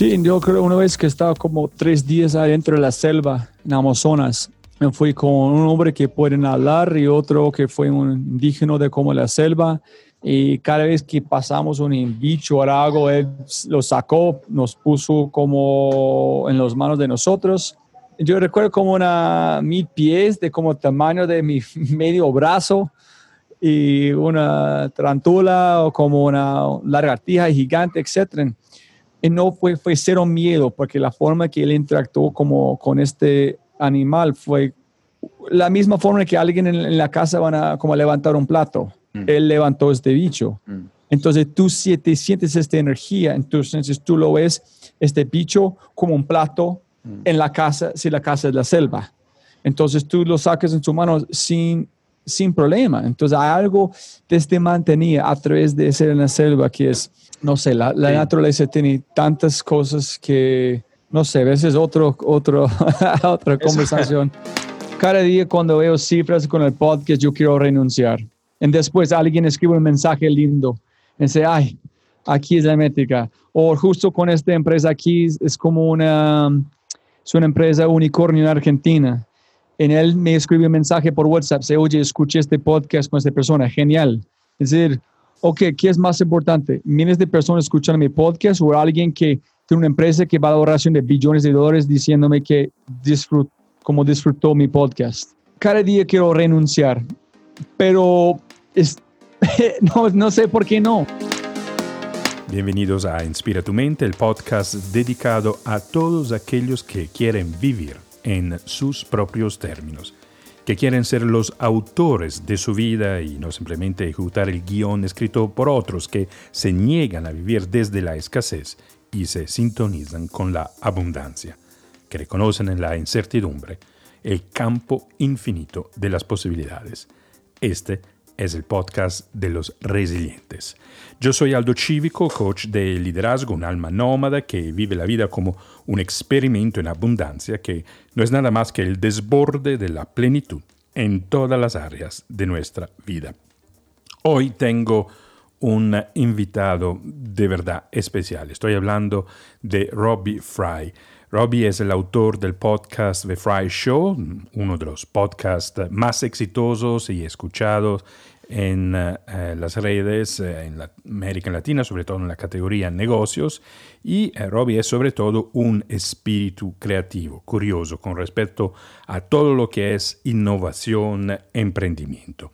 Sí, yo creo una vez que estaba como tres días adentro de la selva en Amazonas, me fui con un hombre que puede hablar y otro que fue un indígena de como la selva. Y cada vez que pasamos un bicho o algo, él lo sacó, nos puso como en las manos de nosotros. Yo recuerdo como una mil pies de como tamaño de mi medio brazo y una tarantula o como una lagartija gigante, etc. Y no fue, fue cero miedo porque la forma que él interactuó como con este animal fue la misma forma que alguien en, la casa van a como levantar un plato. Mm. Él levantó este bicho. Mm. Entonces tú si te sientes esta energía, entonces tú lo ves, este bicho como un plato mm. en la casa, si la casa es la selva. Entonces tú lo sacas en tu mano sin sin problema. Entonces hay algo que te mantenía a través de ser en la selva que es, no sé, la, naturaleza tiene tantas cosas que, no sé, a veces otro, otro, otra conversación. Cada día cuando veo cifras con el podcast, yo quiero renunciar. Y después alguien escribe un mensaje lindo y dice, ay, aquí es la métrica. O justo con esta empresa aquí es como una, es una empresa unicornio en Argentina en él me escribe un mensaje por WhatsApp, se oye, escuché este podcast con esta persona, genial. Es decir, ok, ¿qué es más importante? ¿Miles de personas escuchan mi podcast o alguien que tiene una empresa que va a la oración de billones de dólares diciéndome que disfrut, como disfrutó mi podcast? Cada día quiero renunciar, pero no sé por qué no. Bienvenidos a Inspira tu mente, el podcast dedicado a todos aquellos que quieren vivir en sus propios términos, que quieren ser los autores de su vida y no simplemente ejecutar el guion escrito por otros que se niegan a vivir desde la escasez y se sintonizan con la abundancia, que reconocen en la incertidumbre el campo infinito de las posibilidades. Este es el podcast de los resilientes. Yo soy Aldo Cívico, coach de liderazgo, un alma nómada que vive la vida como un experimento en abundancia que no es nada más que el desborde de la plenitud en todas las áreas de nuestra vida. Hoy tengo un invitado de verdad especial. Estoy hablando de Robbie Fry. Robbie es el autor del podcast The Fry Show, uno de los podcasts más exitosos y escuchados en eh, las redes eh, en la América Latina, sobre todo en la categoría negocios, y eh, Robbie es sobre todo un espíritu creativo, curioso con respecto a todo lo que es innovación, emprendimiento.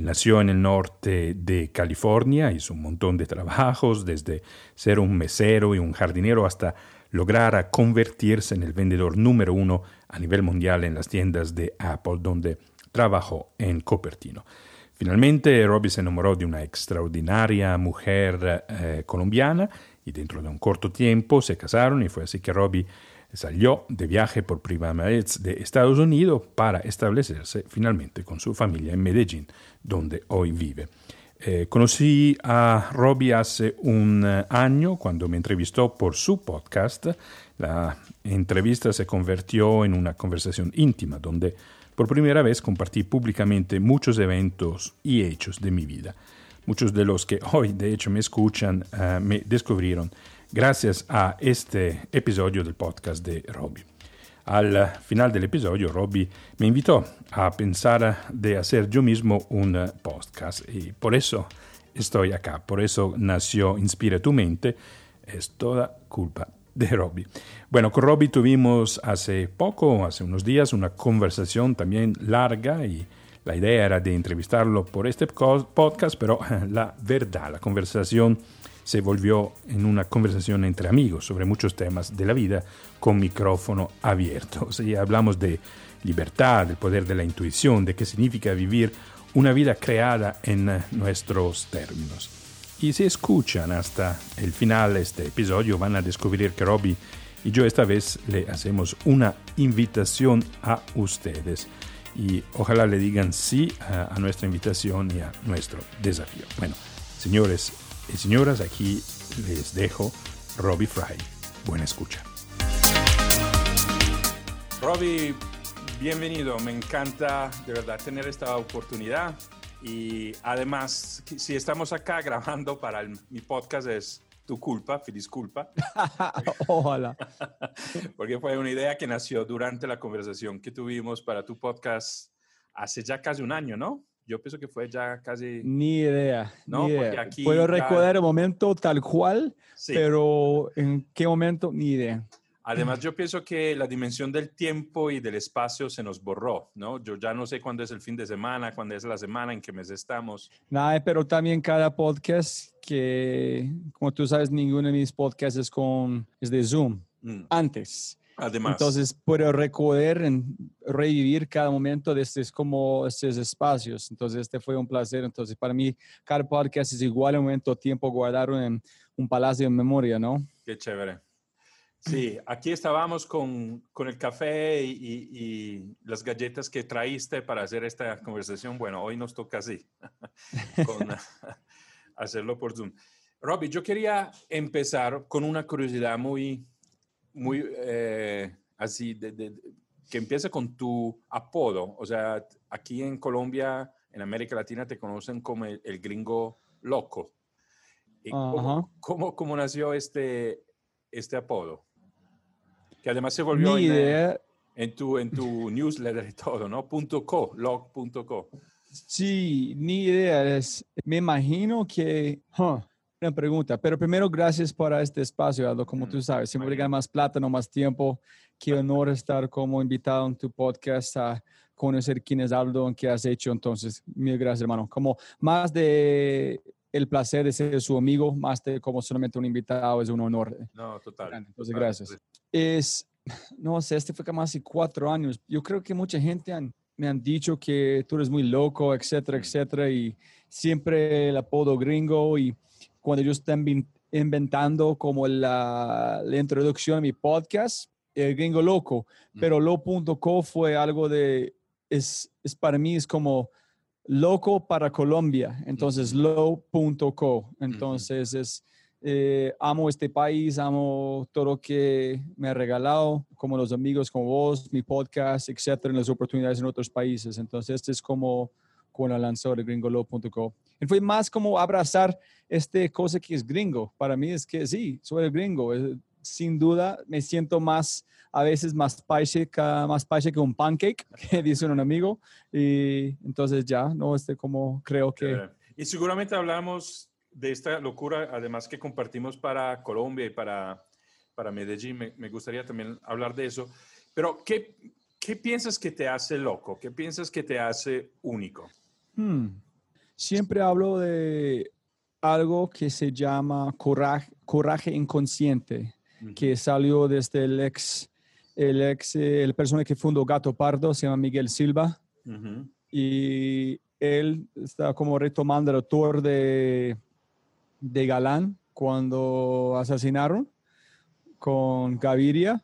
nació en el norte de California, hizo un montón de trabajos, desde ser un mesero y un jardinero hasta lograr convertirse en el vendedor número uno a nivel mundial en las tiendas de Apple, donde trabajó en Cupertino. Finalmente Robbie se enamoró de una extraordinaria mujer eh, colombiana y dentro de un corto tiempo se casaron y fue así que Robbie salió de viaje por primera vez de Estados Unidos para establecerse finalmente con su familia en Medellín, donde hoy vive. Eh, conocí a Robbie hace un año cuando me entrevistó por su podcast. La entrevista se convirtió en una conversación íntima donde por primera vez compartí públicamente muchos eventos y hechos de mi vida. Muchos de los que hoy de hecho me escuchan eh, me descubrieron gracias a este episodio del podcast de Robbie. Al final del episodio, Robbie me invitó a pensar de hacer yo mismo un podcast y por eso estoy acá, por eso nació Inspira tu mente. Es toda culpa de Robbie. Bueno, con Robbie tuvimos hace poco, hace unos días, una conversación también larga y la idea era de entrevistarlo por este podcast, pero la verdad, la conversación se volvió en una conversación entre amigos sobre muchos temas de la vida con micrófono abierto. O sea, hablamos de libertad, del poder de la intuición, de qué significa vivir una vida creada en nuestros términos. Y si escuchan hasta el final de este episodio van a descubrir que Robbie y yo esta vez le hacemos una invitación a ustedes. Y ojalá le digan sí a, nuestra invitación y a nuestro desafío. Bueno, señores y señoras, aquí les dejo Robbie Fry. Buena escucha. Robbie, bienvenido. Me encanta de verdad tener esta oportunidad. Y además, si estamos acá grabando para mi podcast es tu culpa, feliz culpa. Ojalá. Porque fue una idea que nació durante la conversación que tuvimos para tu podcast hace ya casi un año, ¿no? Yo pienso que fue ya casi... Ni idea. No, ni porque idea. aquí Puedo recordar el momento tal cual, Sí. pero en qué momento, ni idea. Además, yo pienso que la dimensión del tiempo y del espacio se nos borró, ¿no? Yo ya no sé cuándo es el fin de semana, cuándo es la semana, en qué mes estamos. Nada, pero también cada podcast que, como tú sabes, ninguno de mis podcasts es, con, es de Zoom. Mm. Antes. Además, Entonces puedo recordar, en, revivir cada momento de estos, como estos espacios. Entonces este fue un placer. Entonces para mí cada podcast es igual un momento tiempo guardado en un palacio de memoria, ¿no? qué chévere. Sí, aquí estábamos con, con el café y, y- y las galletas que traíste para hacer esta conversación. Bueno, hoy nos toca así, con, hacerlo por Zoom. Robbie, yo quería empezar con una curiosidad muy, muy eh, así, de- de- que empieza con tu apodo. O sea, aquí en Colombia, en América Latina, te conocen como el, el gringo loco. ¿Y Ajá. cómo, cómo- cómo nació este, este apodo? Que además se volvió en, eh, idea. en tu, en tu newsletter y todo, ¿no? Punto .co, log.co. Sí, ni idea. Es, me imagino que... huh, una pregunta, pero primero gracias por este espacio, Aldo. Como Mm, tú sabes, siempre muy gana más plata, no más tiempo. Qué honor estar como invitado en tu podcast a conocer quién es Aldo qué has hecho. Entonces, mil gracias, hermano. Como más de el placer de ser su amigo, más de como solamente un invitado, es un honor. No, total. Entonces, total. gracias. Es, no sé, este fue como hace cuatro años. Yo creo que mucha gente han- me han dicho que tú eres muy loco, etcétera, etcétera, y siempre el apodo gringo y cuando yo estaba inven- inventando como la, la introducción a mi podcast, el gringo loco, pero lo.co fue algo de, es, es para mí es como loco para Colombia, entonces lo.co, entonces es, eh, amo este país, amo todo lo que me ha regalado, como los amigos como vos, mi podcast, etcétera, en las oportunidades en otros países. Entonces, este es como cuando lanzó el gringolo.co. Y fue más como abrazar este cosa que es gringo. Para mí es que sí, soy el gringo. Eh, Sin duda, me siento más, a veces más que, más paise que un pancake, que dice un amigo. Y entonces ya, ¿no? Este como creo que... Y seguramente hablamos de esta locura, además que compartimos para Colombia y para, para Medellín. Me, me gustaría también hablar de eso. Pero, ¿qué, ¿qué piensas que te hace loco? ¿Qué piensas que te hace único? Hmm. Siempre hablo de algo que se llama coraje, coraje inconsciente, que salió desde el ex, el ex, el persona que fundó Gato Pardo, se llama Miguel Silva, y él está como retomando el autor de, de Galán cuando asesinaron con Gaviria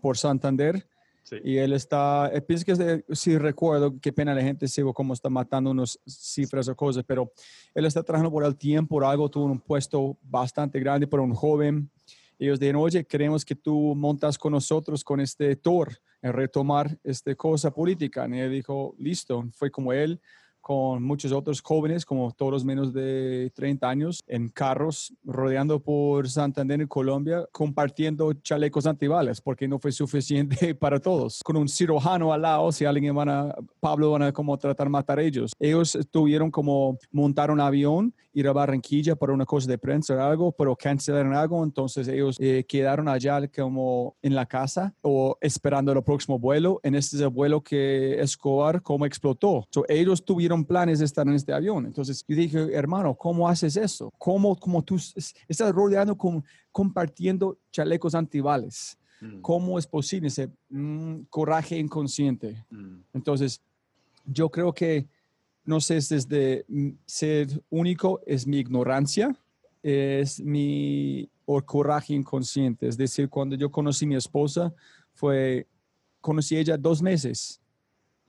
por Santander. Sí. Y él está, eh, pienso que sí recuerdo, qué pena la gente sigo cómo está matando unas cifras o cosas, pero él está trabajando por el tiempo, por algo, tuvo un puesto bastante grande para un joven. Ellos dijeron, oye, queremos que tú montas con nosotros con este tour, en retomar esta cosa política. Y él dijo, listo, fue como él, con muchos otros jóvenes, como todos menos de 30 años, en carros rodeando por Santander y Colombia, compartiendo chalecos antibalas, porque no fue suficiente para todos. Con un cirujano al lado, si alguien van a, Pablo van a como tratar de matar a ellos. Ellos tuvieron como montar un avión, ir a Barranquilla para una cosa de prensa o algo, pero cancelaron algo, entonces ellos eh, quedaron allá como en la casa o esperando el próximo vuelo. En este es el vuelo que Escobar como explotó. So, ellos tuvieron planes de estar en este avión. Entonces yo dije, hermano, ¿cómo haces eso? ¿Cómo, cómo tú estás rodeando con, compartiendo chalecos antibales? Mm, ¿Cómo es posible ese mm, coraje inconsciente? mm, Entonces, yo creo que, no sé, es desde ser único, es mi ignorancia, es mi o coraje inconsciente. Es decir, cuando yo conocí a mi esposa, fue, conocí a ella dos meses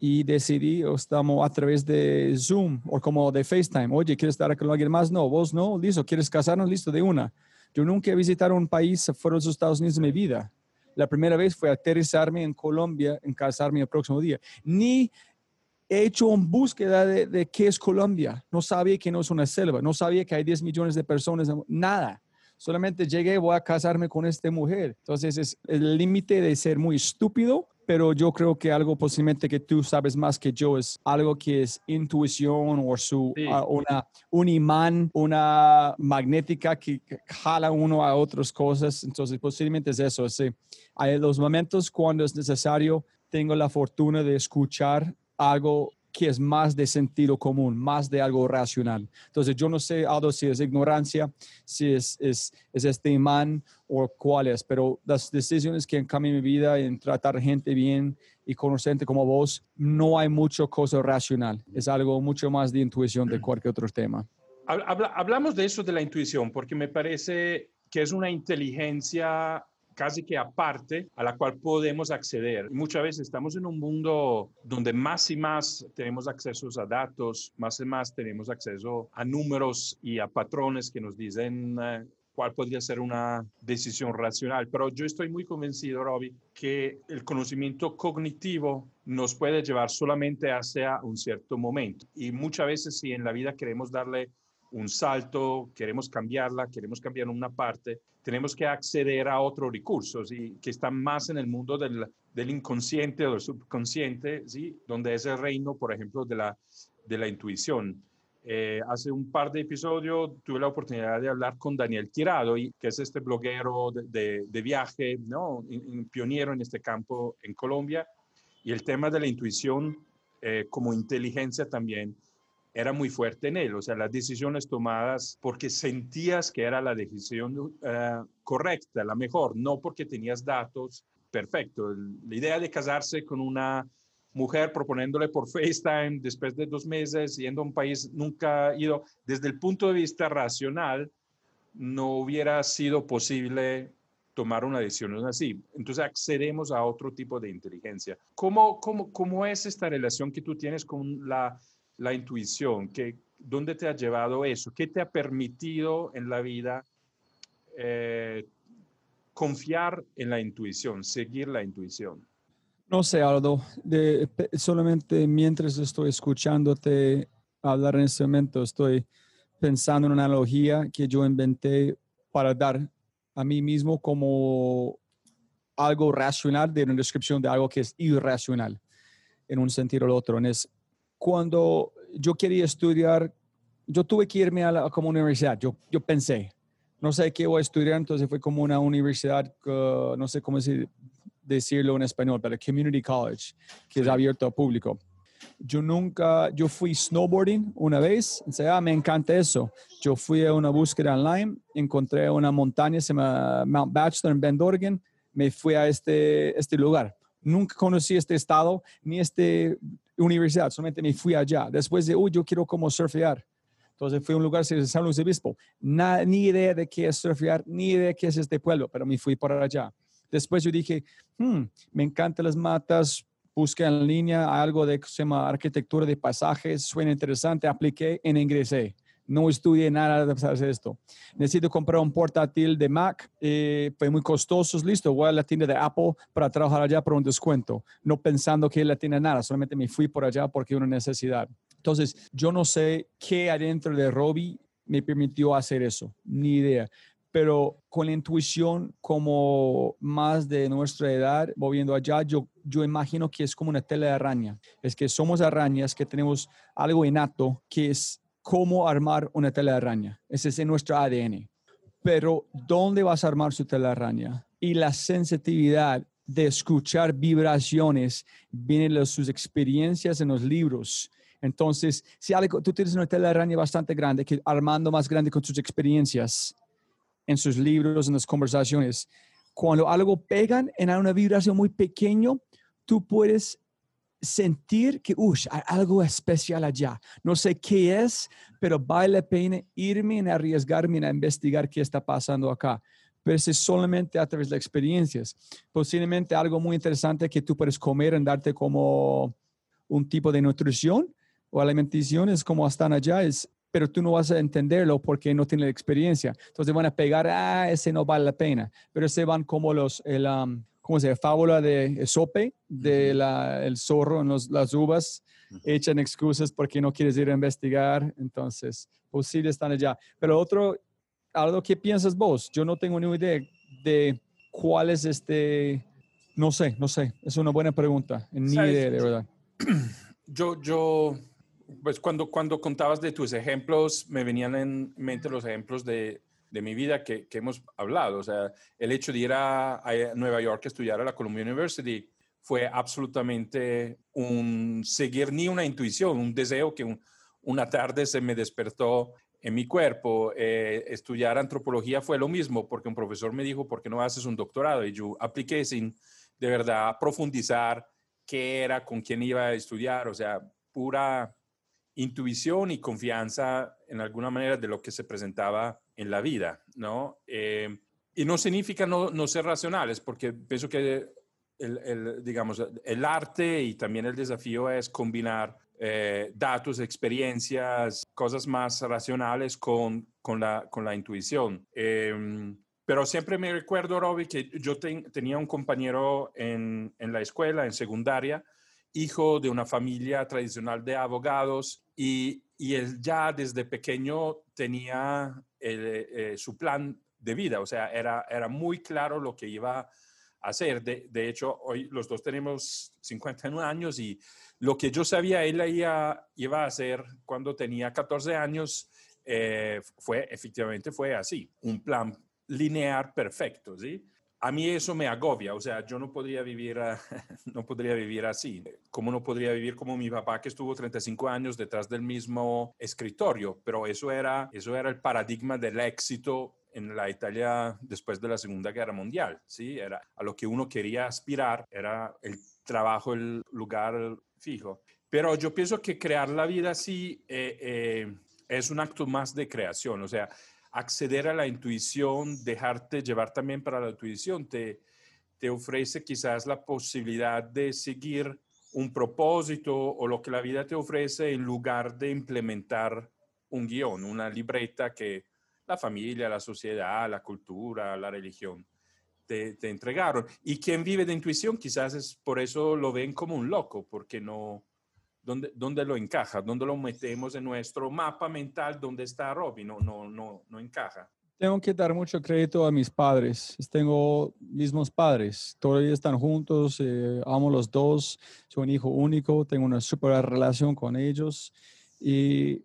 y decidí, estamos a través de Zoom o como de FaceTime, oye, ¿quieres estar con alguien más? No, vos no, listo, ¿quieres casarnos? Listo, de una. Yo nunca he visitado un país fuera de los Estados Unidos en mi vida. La primera vez fue aterrizarme en Colombia, en casarme el próximo día. Ni he hecho una búsqueda de, de qué es Colombia. No sabía que no es una selva, no sabía que hay 10 millones de personas, nada. solamente llegué, voy a casarme con esta mujer. Entonces es el límite de ser muy estúpido pero yo creo que algo posiblemente que tú sabes más que yo es algo que es intuición o su, ah, una, un imán, una magnética que jala uno a otras cosas. Entonces posiblemente es eso. Sí. Hay los momentos cuando es necesario, tengo la fortuna de escuchar algo que es más de sentido común, más de algo racional. Entonces, yo no sé, Aldo, si es ignorancia, si es, es, es este imán o cuál es, pero las decisiones que han cambiado mi vida en tratar gente bien y conocer gente como vos, no hay mucho cosa racional. Es algo mucho más de intuición de cualquier otro tema. hablamos de eso de la intuición porque me parece que es una inteligencia casi que aparte a la cual podemos acceder. muchas veces estamos en un mundo donde más y más tenemos acceso a datos, más y más tenemos acceso a números y a patrones que nos dicen eh, cuál podría ser una decisión racional. Pero yo estoy muy convencido, Robbie, que el conocimiento cognitivo nos puede llevar solamente hacia un cierto momento. Y muchas veces si en la vida queremos darle un salto, queremos cambiarla, queremos cambiar una parte, tenemos que acceder a otros recursos y que están más en el mundo del, del inconsciente o del subconsciente, ¿sí? donde es el reino, por ejemplo, de la, de la intuición. Eh, hace un par de episodios tuve la oportunidad de hablar con Daniel Tirado, que es este bloguero de, de, viaje, ¿no? Un, pionero en este campo en Colombia, y el tema de la intuición eh, como inteligencia también era muy fuerte en él, o sea, las decisiones tomadas porque sentías que era la decisión eh, correcta, la mejor, no porque tenías datos perfectos. La idea de casarse con una mujer proponiéndole por FaceTime después de dos meses, yendo a un país nunca ido, desde el punto de vista racional, no hubiera sido posible tomar una decisión así. Entonces accedemos a otro tipo de inteligencia. ¿Cómo, cómo, cómo es esta relación que tú tienes con la la intuición? ¿Qué, ¿Dónde te ha llevado eso? ¿Qué te ha permitido en la vida eh, confiar en la intuición, seguir la intuición? No sé, Aldo, solamente mientras estoy escuchándote hablar en este momento, estoy pensando en una analogía que yo inventé para dar a mí mismo como algo racional de una descripción de algo que es irracional en un sentido o el otro. Es cuando yo quería estudiar, yo tuve que irme a, la, como universidad. Yo, yo pensé, no sé qué voy a estudiar, entonces fue como una universidad, no sé cómo decirlo en español, pero community college, que es abierto al público. Yo nunca, yo fui snowboarding una vez, o me encanta eso. Yo fui a una búsqueda online, encontré una montaña, se llama Mount Bachelor en Bend, Oregon, me fui a este, este lugar. Nunca conocí este estado, ni este universidad, solamente me fui allá. Después de, uy, yo quiero como surfear. Entonces fui a un lugar de San Luis Obispo. ni idea de qué es surfear, ni idea de qué es este pueblo, pero me fui por allá. Después yo dije, hmm, me encantan las matas, busqué en línea algo de se llama arquitectura de paisajes, suena interesante, apliqué en ingresé. No estudié nada de hacer esto. Necesito comprar un portátil de Mac, eh, fue muy costoso, listo, voy a la tienda de Apple para trabajar allá por un descuento, no pensando que él tiene nada, solamente me fui por allá porque una necesidad. Entonces, yo no sé qué adentro de Robbie me permitió hacer eso, ni idea. Pero con la intuición como más de nuestra edad, volviendo allá, yo, yo imagino que es como una tela de araña. Es que somos arañas que tenemos algo innato que es cómo armar una telaraña. Ese es nuestro ADN. Pero, ¿dónde vas a armar su telaraña? Y la sensitividad de escuchar vibraciones viene de sus experiencias en los libros. Entonces, si tú tienes una telaraña bastante grande, que armando más grande con sus experiencias en sus libros, en las conversaciones, cuando algo pegan en una vibración muy pequeño, tú puedes sentir que hay algo especial allá. No sé qué es, pero vale la pena irme y arriesgarme a investigar qué está pasando acá. Pero es solamente a través de experiencias. Posiblemente algo muy interesante que tú puedes comer en darte como un tipo de nutrición o alimentación es como están allá, es, pero tú no vas a entenderlo porque no tienes experiencia. Entonces van a pegar, ah, ese no vale la pena. Pero se van como los, el, um, ¿cómo se llama? Fábula de sope, de el zorro en las uvas, echan excusas porque no quieres ir a investigar, entonces, posible pues están allá. Pero otro, algo que piensas vos. Yo no tengo ni idea de cuál es este, no sé, no sé. Es una buena pregunta. Ni idea, de verdad. Yo, yo, pues cuando, cuando contabas de tus ejemplos, me venían en mente los ejemplos de, de mi vida que, hemos hablado. O sea, el hecho de ir a, Nueva York a estudiar a la Columbia University fue absolutamente un seguir ni una intuición, un deseo que un, una tarde se me despertó en mi cuerpo. Eh, estudiar antropología fue lo mismo, porque un profesor me dijo, ¿por qué no haces un doctorado? Y yo apliqué sin de verdad profundizar qué era, con quién iba a estudiar, o sea, pura intuición y confianza en alguna manera de lo que se presentaba en la vida, ¿no? Eh, y no significa no, no, ser racionales, porque pienso que el, digamos, el arte y también el desafío es combinar eh, datos, experiencias, cosas más racionales con, con, la, con la intuición. Eh, pero siempre me recuerdo, Robbie, que yo tenía un compañero en, en, la escuela, en secundaria, hijo de una familia tradicional de abogados y, y él ya desde pequeño tenía eh, su plan de vida, o sea, era, era muy claro lo que iba a hacer. De, de hecho, hoy los dos tenemos 51 años y lo que yo sabía él iba, iba a hacer cuando tenía 14 años eh, fue, efectivamente, fue así, un plan lineal perfecto, ¿sí? A mí eso me agobia, o sea, yo no podría vivir, no podría vivir así. ¿Cómo no podría vivir como mi papá que estuvo 35 años detrás del mismo escritorio? Pero eso era, eso era el paradigma del éxito en la Italia después de la Segunda Guerra Mundial, ¿sí? Era a lo que uno quería aspirar, era el trabajo, el lugar fijo. Pero yo pienso que crear la vida así eh, eh, es un acto más de creación, o sea, acceder a la intuición, dejarte llevar también para la intuición, te, te ofrece quizás la posibilidad de seguir un propósito o lo que la vida te ofrece en lugar de implementar un guion, una libreta que la familia, la sociedad, la cultura, la religión te, te, entregaron. Y quien vive de intuición quizás es por eso lo ven como un loco, porque no, ¿dónde, dónde lo encaja? ¿Dónde lo metemos en nuestro mapa mental? ¿Dónde está Robin? No, no, no, no encaja. Tengo que dar mucho crédito a mis padres. Tengo mismos padres. Todavía están juntos. Eh, amo los dos. Soy un hijo único. Tengo una super relación con ellos. Y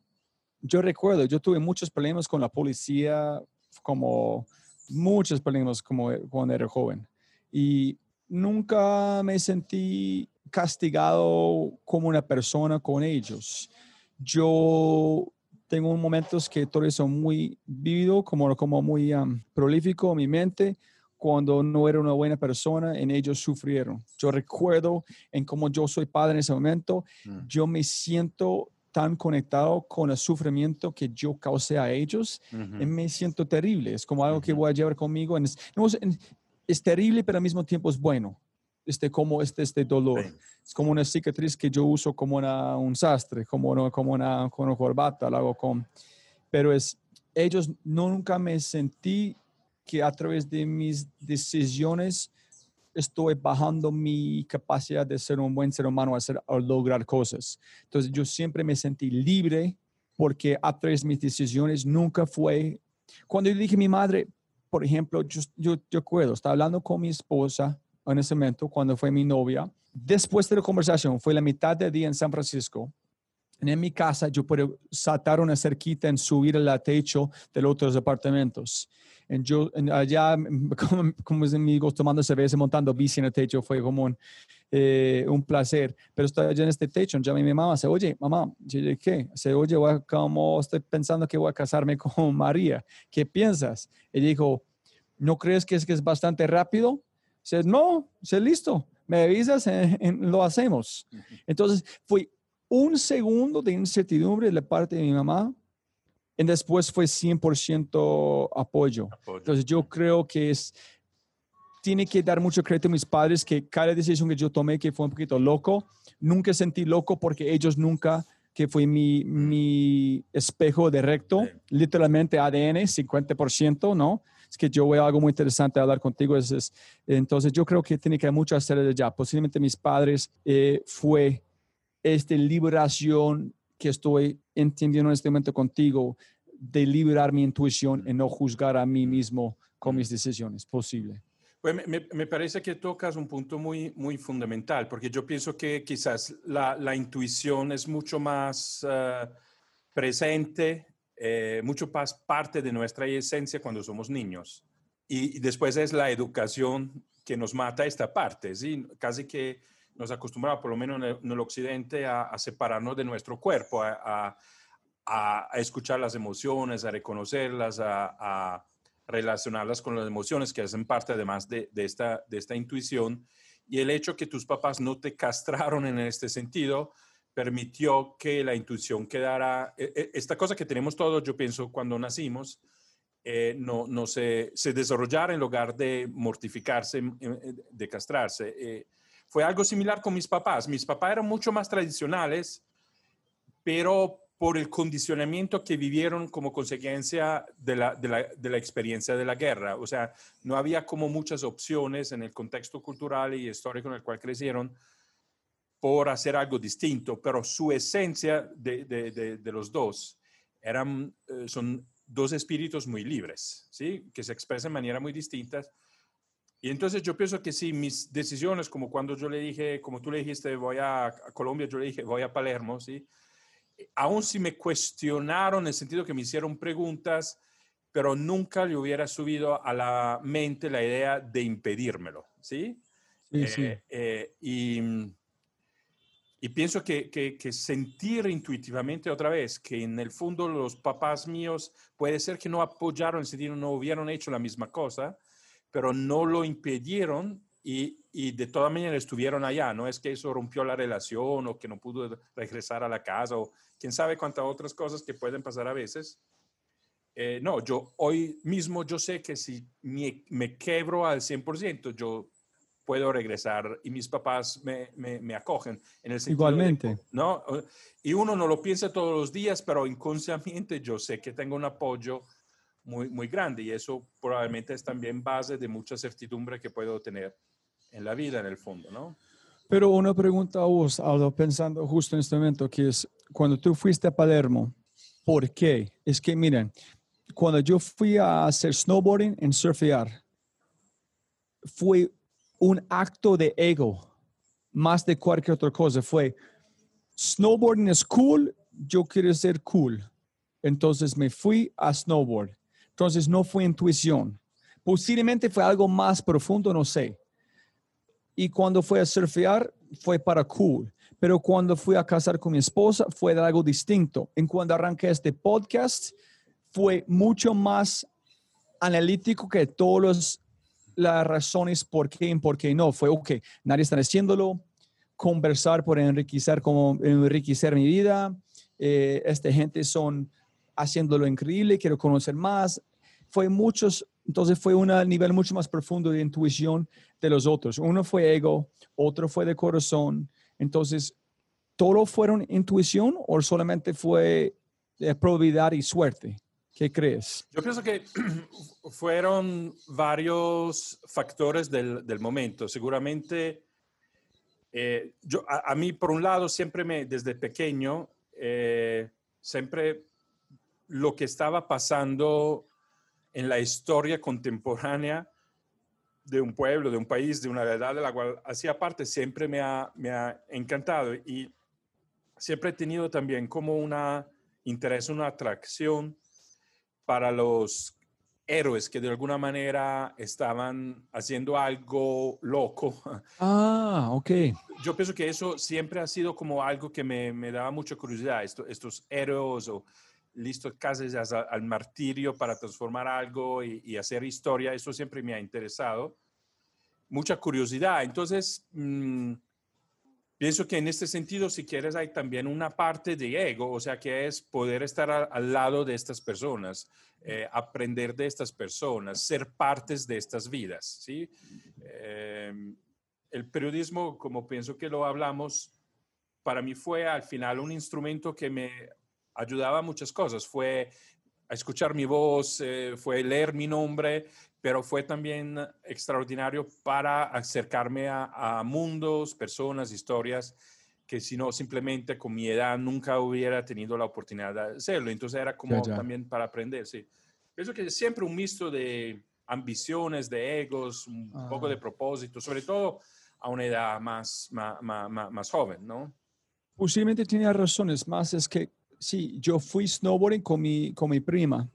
yo recuerdo, yo tuve muchos problemas con la policía como muchos problemas como cuando era joven y nunca me sentí castigado como una persona con ellos. Yo tengo momentos que todavía son muy vivido, como, como muy um, prolífico en mi mente, cuando no era una buena persona, en ellos sufrieron. Yo recuerdo en cómo yo soy padre en ese momento, mm. yo me siento tan conectado con el sufrimiento que yo causé a ellos, y me siento terrible. Es como algo que voy a llevar conmigo. En, es, terrible, pero al mismo tiempo es bueno. Este, como este, este dolor. Es como una cicatriz que yo uso como una, un sastre, como una, como una, con una corbata, lo hago con. Pero es, ellos nunca me sentí que a través de mis decisiones estoy bajando mi capacidad de ser un buen ser humano, hacer, a lograr cosas. Entonces yo siempre me sentí libre porque a través de mis decisiones nunca fue... Cuando yo dije a mi madre, por ejemplo, yo, yo, yo acuerdo, estaba hablando con mi esposa en ese momento, cuando fue mi novia. Después de la conversación, fue la mitad del día en San Francisco en mi casa yo puedo saltar una cerquita en subir al techo de los otros apartamentos. En yo, allá, como, como es amigos tomando cerveza, montando bici en el techo, fue como un, eh, un placer. Pero estoy allá en este techo, llamé a mi mamá, dice, oye, mamá, ¿qué? Dice, oye, voy como estoy pensando que voy a casarme con María. ¿Qué piensas? Y dijo, ¿no crees que es, que es bastante rápido? Dice, no, sé listo. Me avisas, lo hacemos. Entonces, fui un segundo de incertidumbre de la parte de mi mamá y después fue 100% apoyo. apoyo. Entonces yo creo que es, tiene que dar mucho crédito a mis padres que cada decisión que yo tomé que fue un poquito loco, nunca sentí loco porque ellos nunca, que fue mi, mi espejo de recto, literalmente ADN, 50%, ¿no? Es que yo veo algo muy interesante hablar contigo. Es, entonces yo creo que tiene que mucho hacer de allá. Posiblemente mis padres eh, fue esta liberación que estoy entendiendo en este momento contigo, de liberar mi intuición y no juzgar a mí mismo con mis decisiones posible. Pues me, me, parece que tocas un punto muy, muy fundamental, porque yo pienso que quizás la, la intuición es mucho más uh, presente, eh, mucho más parte de nuestra esencia cuando somos niños. Y, y, después es la educación que nos mata esta parte, ¿sí? Casi que nos acostumbramos, por lo menos en el, en el occidente, a, a, separarnos de nuestro cuerpo, a, a, escuchar las emociones, a reconocerlas, a relacionarlas con las emociones que hacen parte además de, de, esta, de esta intuición. Y el hecho que tus papás no te castraron en este sentido permitió que la intuición quedara, e, e, esta cosa que tenemos todos, yo pienso, cuando nacimos, eh, no, no se, se, desarrollara en lugar de mortificarse, de castrarse. Eh, fue algo similar con mis papás. Mis papás eran mucho más tradicionales, pero por el condicionamiento que vivieron como consecuencia de la, de, la, de la, experiencia de la guerra. O sea, no había como muchas opciones en el contexto cultural y histórico en el cual crecieron por hacer algo distinto, pero su esencia de, de, de los dos eran, eh, son dos espíritus muy libres, ¿sí? que se expresan de manera muy distintas. Y entonces yo pienso que sí, mis decisiones, como cuando yo le dije, como tú le dijiste, voy a, Colombia, yo le dije, voy a Palermo, ¿sí? aún si me cuestionaron en el sentido que me hicieron preguntas, pero nunca le hubiera subido a la mente la idea de impedírmelo, ¿sí? sí, sí. Eh, eh, y, y, pienso que, que, que, sentir intuitivamente otra vez que en el fondo los papás míos puede ser que no apoyaron, no hubieran hecho la misma cosa, pero no lo impidieron y, y, de todas maneras estuvieron allá. No es que eso rompió la relación o que no pudo regresar a la casa o quién sabe cuántas otras cosas que pueden pasar a veces. Eh, no, yo hoy mismo yo sé que si me, me quebro al 100%, yo puedo regresar y mis papás me, me, me acogen en el Igualmente. De, ¿no? Y uno no lo piensa todos los días, pero inconscientemente yo sé que tengo un apoyo muy, muy grande y eso probablemente es también base de mucha certidumbre que puedo tener en la vida en el fondo, ¿no? Pero una pregunta a vos, Aldo, pensando justo en este momento, que es, cuando tú fuiste a Palermo, ¿por qué? Es que, miren, cuando yo fui a hacer snowboarding en surfear, fue un acto de ego, más de cualquier otra cosa. Fue, snowboarding es cool, yo quiero ser cool. Entonces me fui a snowboard. Entonces no fue intuición. Posiblemente fue algo más profundo, no sé y cuando fui a surfear fue para cool. Pero cuando fui a casar con mi esposa fue de algo distinto. En cuando arranqué este podcast fue mucho más analítico que todas las razones por qué y por qué no. Fue, ok, nadie está haciéndolo, conversar por enriquecer, como enriquecer mi vida. Eh, esta gente son haciéndolo increíble, quiero conocer más. Fue muchos entonces fue un nivel mucho más profundo de intuición de los otros. Uno fue ego, otro fue de corazón. Entonces, ¿todo fueron intuición o solamente fue de probabilidad y suerte? ¿Qué crees? Yo pienso que fueron varios factores del, del momento. Seguramente, eh, yo, a, a, mí, por un lado, siempre me, desde pequeño, eh, siempre lo que estaba pasando en la historia contemporánea de un pueblo, de un país, de una edad de la cual hacía parte, siempre me ha, me ha encantado y siempre he tenido también como una interés, una atracción para los héroes que de alguna manera estaban haciendo algo loco. Ah, ok. Yo pienso que eso siempre ha sido como algo que me, me daba mucha curiosidad, Esto, estos héroes o listo casi al martirio para transformar algo y, y, hacer historia, eso siempre me ha interesado. Mucha curiosidad. Entonces, mmm, pienso que en este sentido, si quieres, hay también una parte de ego, o sea, que es poder estar a, al lado de estas personas, eh, aprender de estas personas, ser partes de estas vidas, ¿sí? Eh, el periodismo, como pienso que lo hablamos, para mí fue al final un instrumento que me ayudaba a muchas cosas. Fue a escuchar mi voz, eh, fue leer mi nombre, pero fue también extraordinario para acercarme a, a, mundos, personas, historias que si no, simplemente con mi edad nunca hubiera tenido la oportunidad de hacerlo. Entonces era como Ya, ya. también para aprender, sí. Pienso que es siempre un mixto de ambiciones, de egos, un Ah. poco de propósito, sobre todo a una edad más, más, más, más- más joven, ¿no? Posiblemente tenía razones más, es que sí, yo fui snowboarding con mi, con mi prima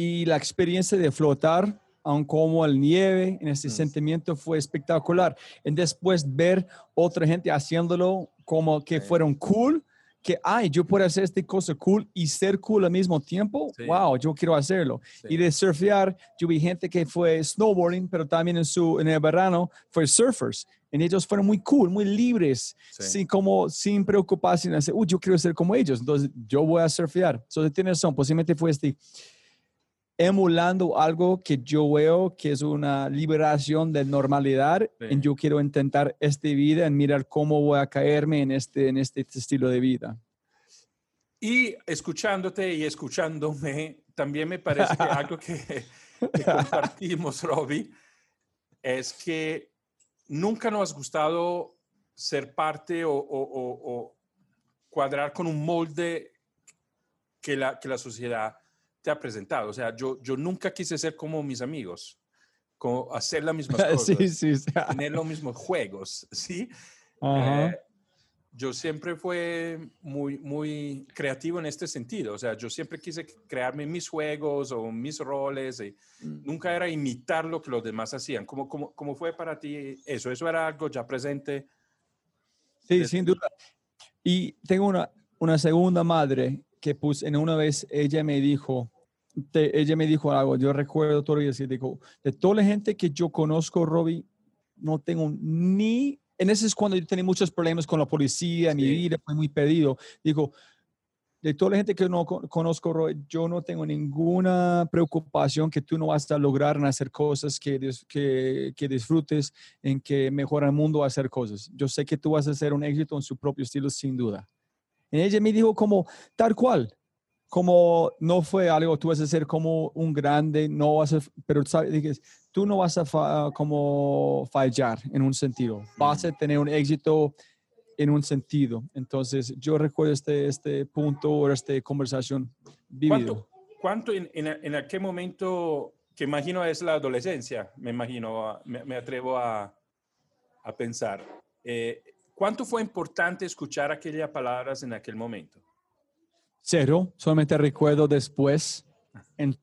y la experiencia de flotar, aun como el nieve, en ese Mm. sentimiento fue espectacular. Y después ver otra gente haciéndolo como que Sí. fueron cool, que, ay, yo puedo hacer esta cosa cool y ser cool al mismo tiempo. Sí. Wow, yo quiero hacerlo. Sí. Y de surfear, yo vi gente que fue snowboarding, pero también en, su, en el verano fue surfers. Y ellos fueron muy cool, muy libres, sin, como, sin preocupación. Hacer, Uy, yo quiero ser como ellos, entonces yo voy a surfear. Entonces tienes razón, posiblemente fue este emulando algo que yo veo que es una liberación de normalidad. Sí. Y yo quiero intentar esta vida y mirar cómo voy a caerme en este, en este estilo de vida. Y escuchándote y escuchándome, también me parece que algo que, que compartimos, Robbie, es que nunca nos ha gustado ser parte o, o- o- o cuadrar con un molde que la, que la sociedad te ha presentado. O sea, yo, yo nunca quise ser como mis amigos, como hacer las mismas cosas, sí, sí, sí. tener los mismos juegos, ¿sí? Ajá. Eh, yo siempre fue muy, muy creativo en este sentido. O sea, yo siempre quise crearme mis juegos o mis roles y Mm. nunca era imitar lo que los demás hacían. ¿Cómo, cómo, cómo fue para ti eso? ¿Eso era algo ya presente? Sí, sin duda. Y tengo una, una segunda madre que pues en una vez ella me dijo, te- ella me dijo algo, yo recuerdo todavía, así, dijo, de toda la gente que yo conozco, Robbie, no tengo ni, en ese es cuando yo tenía muchos problemas con la policía, mi Sí. vida fue muy pedido, digo, de toda la gente que no con- conozco, Robbie, yo no tengo ninguna preocupación que tú no vas a lograr en hacer cosas que, que, que disfrutes, en que mejora el mundo a hacer cosas. Yo sé que tú vas a hacer un éxito en su propio estilo, sin duda. Y ella me dijo como tal cual, como no fue algo, tú vas a ser como un grande, no vas a, pero sabes, tú no vas a fa- como fallar en un sentido, vas a tener un éxito en un sentido. Entonces, yo recuerdo este, este punto o esta conversación vivido. ¿Cuánto, cuánto en, en, en aquel momento, que imagino es la adolescencia, me imagino, me, me atrevo a, a pensar, eh, ¿cuánto fue importante escuchar aquellas palabras en aquel momento? Cero, solamente recuerdo después. En-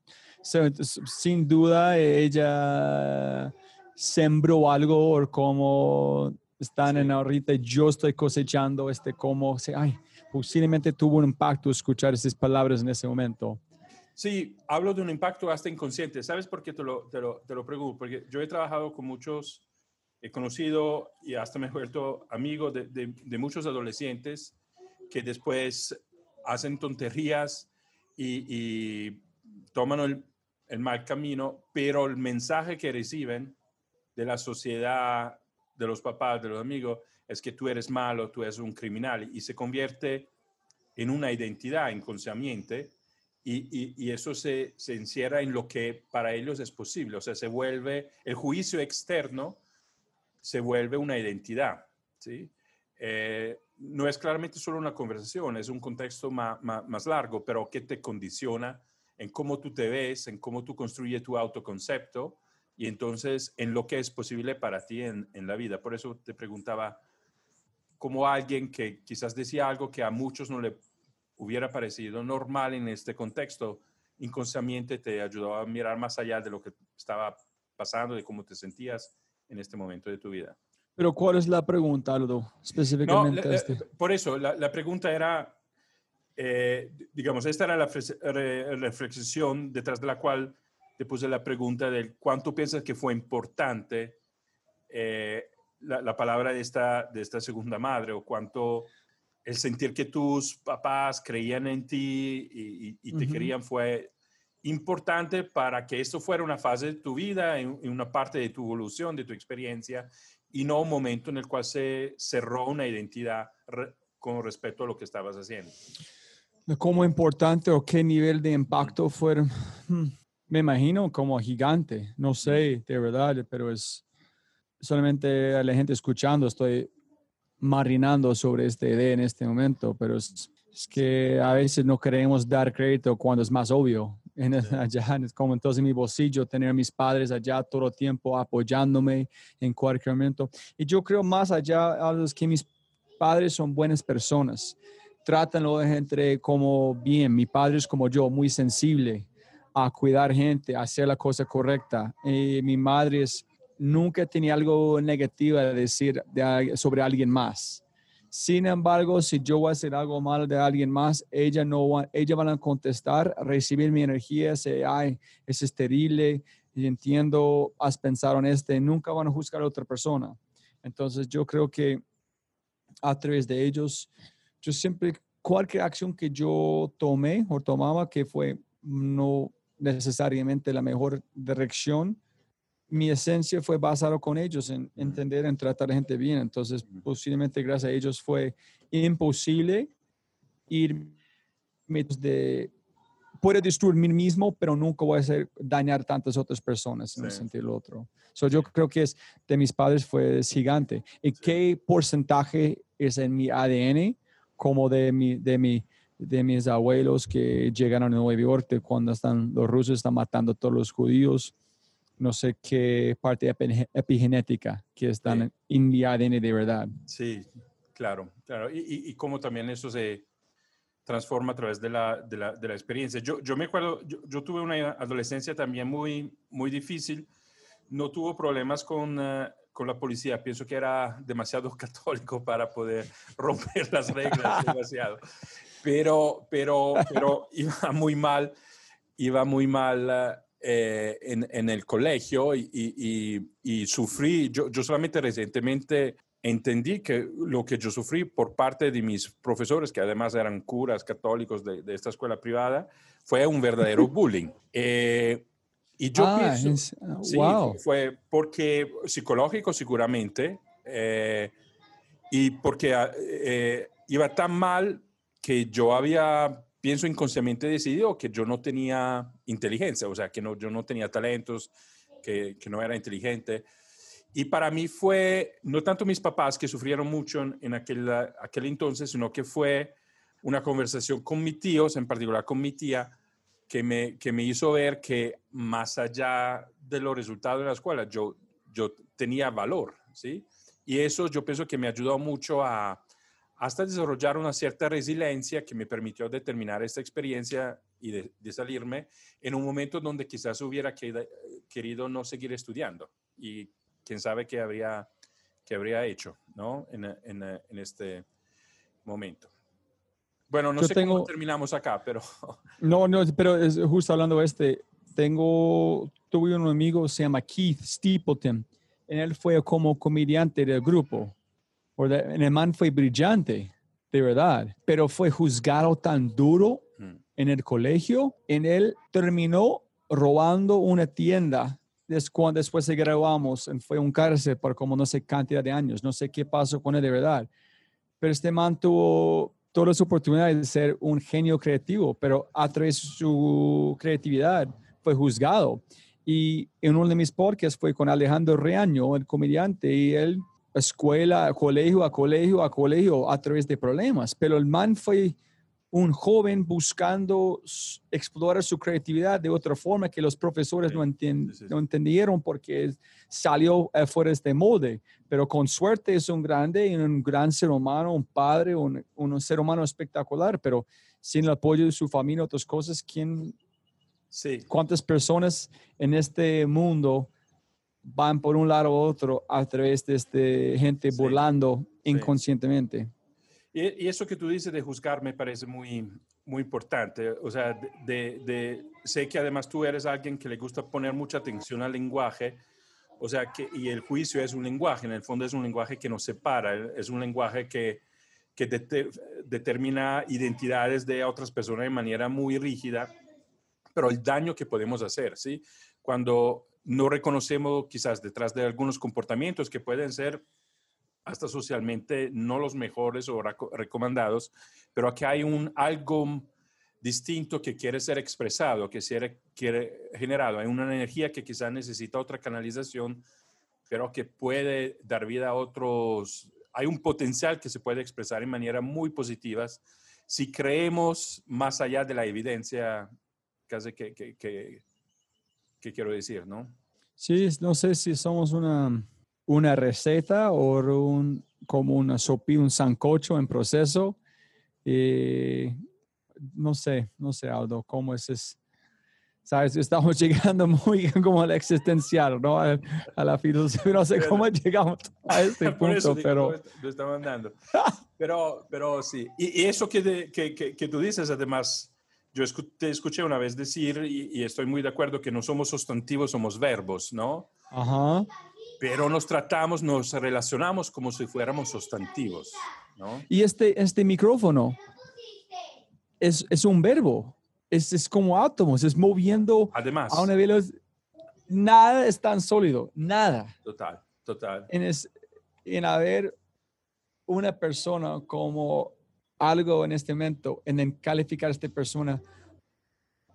sin duda, ella sembró algo o como están en ahorita, yo estoy cosechando este como, se- ay, posiblemente tuvo un impacto escuchar esas palabras en ese momento. Sí, hablo de un impacto hasta inconsciente. ¿Sabes por qué te lo, te lo, te lo pregunto? Porque yo he trabajado con muchos, he conocido y hasta me he vuelto amigo de, de- de muchos adolescentes que después hacen tonterías y, y toman el, el mal camino, pero el mensaje que reciben de la sociedad, de los papás, de los amigos, es que tú eres malo, tú eres un criminal y se convierte en una identidad inconsciente y, y- y eso se, se encierra en lo que para ellos es posible, o sea, se vuelve, el juicio externo se vuelve una identidad, ¿sí? Eh, no es claramente solo una conversación, es un contexto ma- ma- más largo, pero que te condiciona en cómo tú te ves, en cómo tú construyes tu autoconcepto y entonces en lo que es posible para ti en, en la vida. Por eso te preguntaba, como alguien que quizás decía algo que a muchos no le hubiera parecido normal en este contexto, inconscientemente te ayudó a mirar más allá de lo que estaba pasando, de cómo te sentías en este momento de tu vida. Pero ¿cuál es la pregunta, Aldo? No, Específicamente la- la- este. por eso, la, la pregunta era, eh, digamos, esta era la re- reflexión detrás de la cual te puse la pregunta del cuánto piensas que fue importante eh, la, la palabra de esta, de esta segunda madre o cuánto el sentir que tus papás creían en ti y, y- y te Ujú. querían fue importante para que esto fuera una fase de tu vida, en, en una parte de tu evolución, de tu experiencia, y no un momento en el cual se cerró una identidad re- con respecto a lo que estabas haciendo. ¿Cómo importante o qué nivel de impacto fueron? Hmm, Me imagino como gigante, no sé de verdad, pero es solamente a la gente escuchando, estoy marinando sobre esta idea en este momento, pero es, que a veces no queremos dar crédito cuando es más obvio. En, allá, es como entonces en mi bolsillo, tener a mis padres allá todo el tiempo apoyándome en cualquier momento. Y yo creo más allá a los que mis padres son buenas personas. Trátanlo de gente como bien. Mi padre es como yo, muy sensible a cuidar gente, a hacer la cosa correcta. Y mi madre es nunca tenía algo negativo a decir sobre alguien más. Sin embargo, si yo voy a hacer algo malo de alguien más, ella no va, ella van a contestar, recibir mi energía, se, es estéril, y entiendo, has pensado en este, nunca van a juzgar a otra persona. Entonces, yo creo que a través de ellos, yo siempre, cualquier acción que yo tomé o tomaba que fue no necesariamente la mejor dirección, mi esencia fue basado con ellos en entender, en tratar a gente bien. Entonces, posiblemente gracias a ellos fue imposible ir de puedo destruir mí mismo, pero nunca voy a hacer dañar tantas otras personas en el sentido otro. So, yo creo que es de mis padres fue gigante. ¿Y qué porcentaje es en mi ADN como de mi, de mi, de mis abuelos que llegaron a Nueva York cuando están los rusos están matando a todos los judíos? No sé qué parte epigenética que están en mi ADN de verdad. Sí, claro, claro. Y, y, cómo también eso se transforma a través de la, de la, de la experiencia. Yo, yo me acuerdo, yo, tuve una adolescencia también muy, muy difícil. No tuvo problemas con, eh, con la policía. Pienso que era demasiado católico para poder romper las reglas demasiado. Pero, pero, pero iba muy mal, iba muy mal. Uh, eh, en, en, el colegio y, y, y sufrí, yo, yo, solamente recientemente entendí que lo que yo sufrí por parte de mis profesores, que además eran curas católicos de, de esta escuela privada, fue un verdadero bullying. Eh, y yo ah, pienso, ah, sí, fue porque psicológico seguramente, eh, y porque iba tan mal que yo había pienso inconscientemente decidido que yo no tenía inteligencia, o sea, que no, yo no tenía talentos, que, que, no era inteligente. Y para mí fue, no tanto mis papás que sufrieron mucho en, aquel, aquel entonces, sino que fue una conversación con mis tíos, en particular con mi tía, que me, que me hizo ver que más allá de los resultados de la escuela, yo, yo tenía valor, ¿sí? Y eso yo pienso que me ayudó mucho a, hasta desarrollar una cierta resiliencia que me permitió determinar esta experiencia y de, salirme en un momento donde quizás hubiera querido no seguir estudiando y quién sabe qué habría, qué habría hecho ¿no? en, en, en este momento. Bueno, no sé cómo terminamos acá, pero... No, no, pero es justo hablando de este, tengo, tuve un amigo, se llama Keith Stapleton, él fue como comediante del grupo el man fue brillante, de verdad, pero fue juzgado tan duro hmm. en el colegio, en él terminó robando una tienda después de graduamos, fue un cárcel por como no sé cantidad de años, no sé qué pasó con él de verdad, pero este man tuvo todas las oportunidades de ser un genio creativo, pero a través de su creatividad fue juzgado. Y en uno de mis podcasts fue con Alejandro Reaño, el comediante, y él escuela, colegio a colegio a colegio a través de problemas, pero el man fue un joven buscando explorar su creatividad de otra forma que los profesores no, no, entendieron porque salió fuera de este molde. Pero con suerte es un grande, un gran ser humano, un padre, un, un ser humano espectacular, pero sin el apoyo de su familia, otras cosas, ¿quién, sí. ¿cuántas personas en este mundo van por un lado u otro a través de este gente volando inconscientemente. Y, eso que tú dices de juzgar me parece muy, muy importante. O sea, de, de, sé que además tú eres alguien que le gusta poner mucha atención al lenguaje. O sea, que, y el juicio es un lenguaje, en el fondo es un lenguaje que nos separa, es un lenguaje que, que determina identidades de otras personas de manera muy rígida, pero el daño que podemos hacer, ¿sí? Cuando no reconocemos quizás detrás de algunos comportamientos que pueden ser hasta socialmente no los mejores o recomendados, pero aquí hay un algo distinto que quiere ser expresado, que quiere, quiere generado. Hay una energía que quizás necesita otra canalización, pero que puede dar vida a otros, hay un potencial que se puede expresar en manera muy positivas si creemos más allá de la evidencia que, que, que, que quiero decir, ¿no? Sí, no sé si somos una, una receta o un, como una sopía, un sancocho en proceso. Eh, no sé, no sé, Aldo, cómo es, es ¿sabes? Estamos llegando muy como al existencial, ¿no? A, a la filosofía, no sé cómo llegamos a este punto, eso pero... Lo está mandando. pero, pero sí, y, y eso que, de, que, que, que, tú dices, además, yo te escuché una vez decir, y, y, estoy muy de acuerdo, que no somos sustantivos, somos verbos, ¿no? Ajá. Pero nos tratamos, nos relacionamos como si fuéramos sustantivos, ¿no? Y este, este micrófono es, es un verbo es, es, como átomos, es moviendo Además, a una velocidad. Nada es tan sólido, nada. Total, total. En, es, en haber una persona como algo en este momento, en, calificar a esta persona,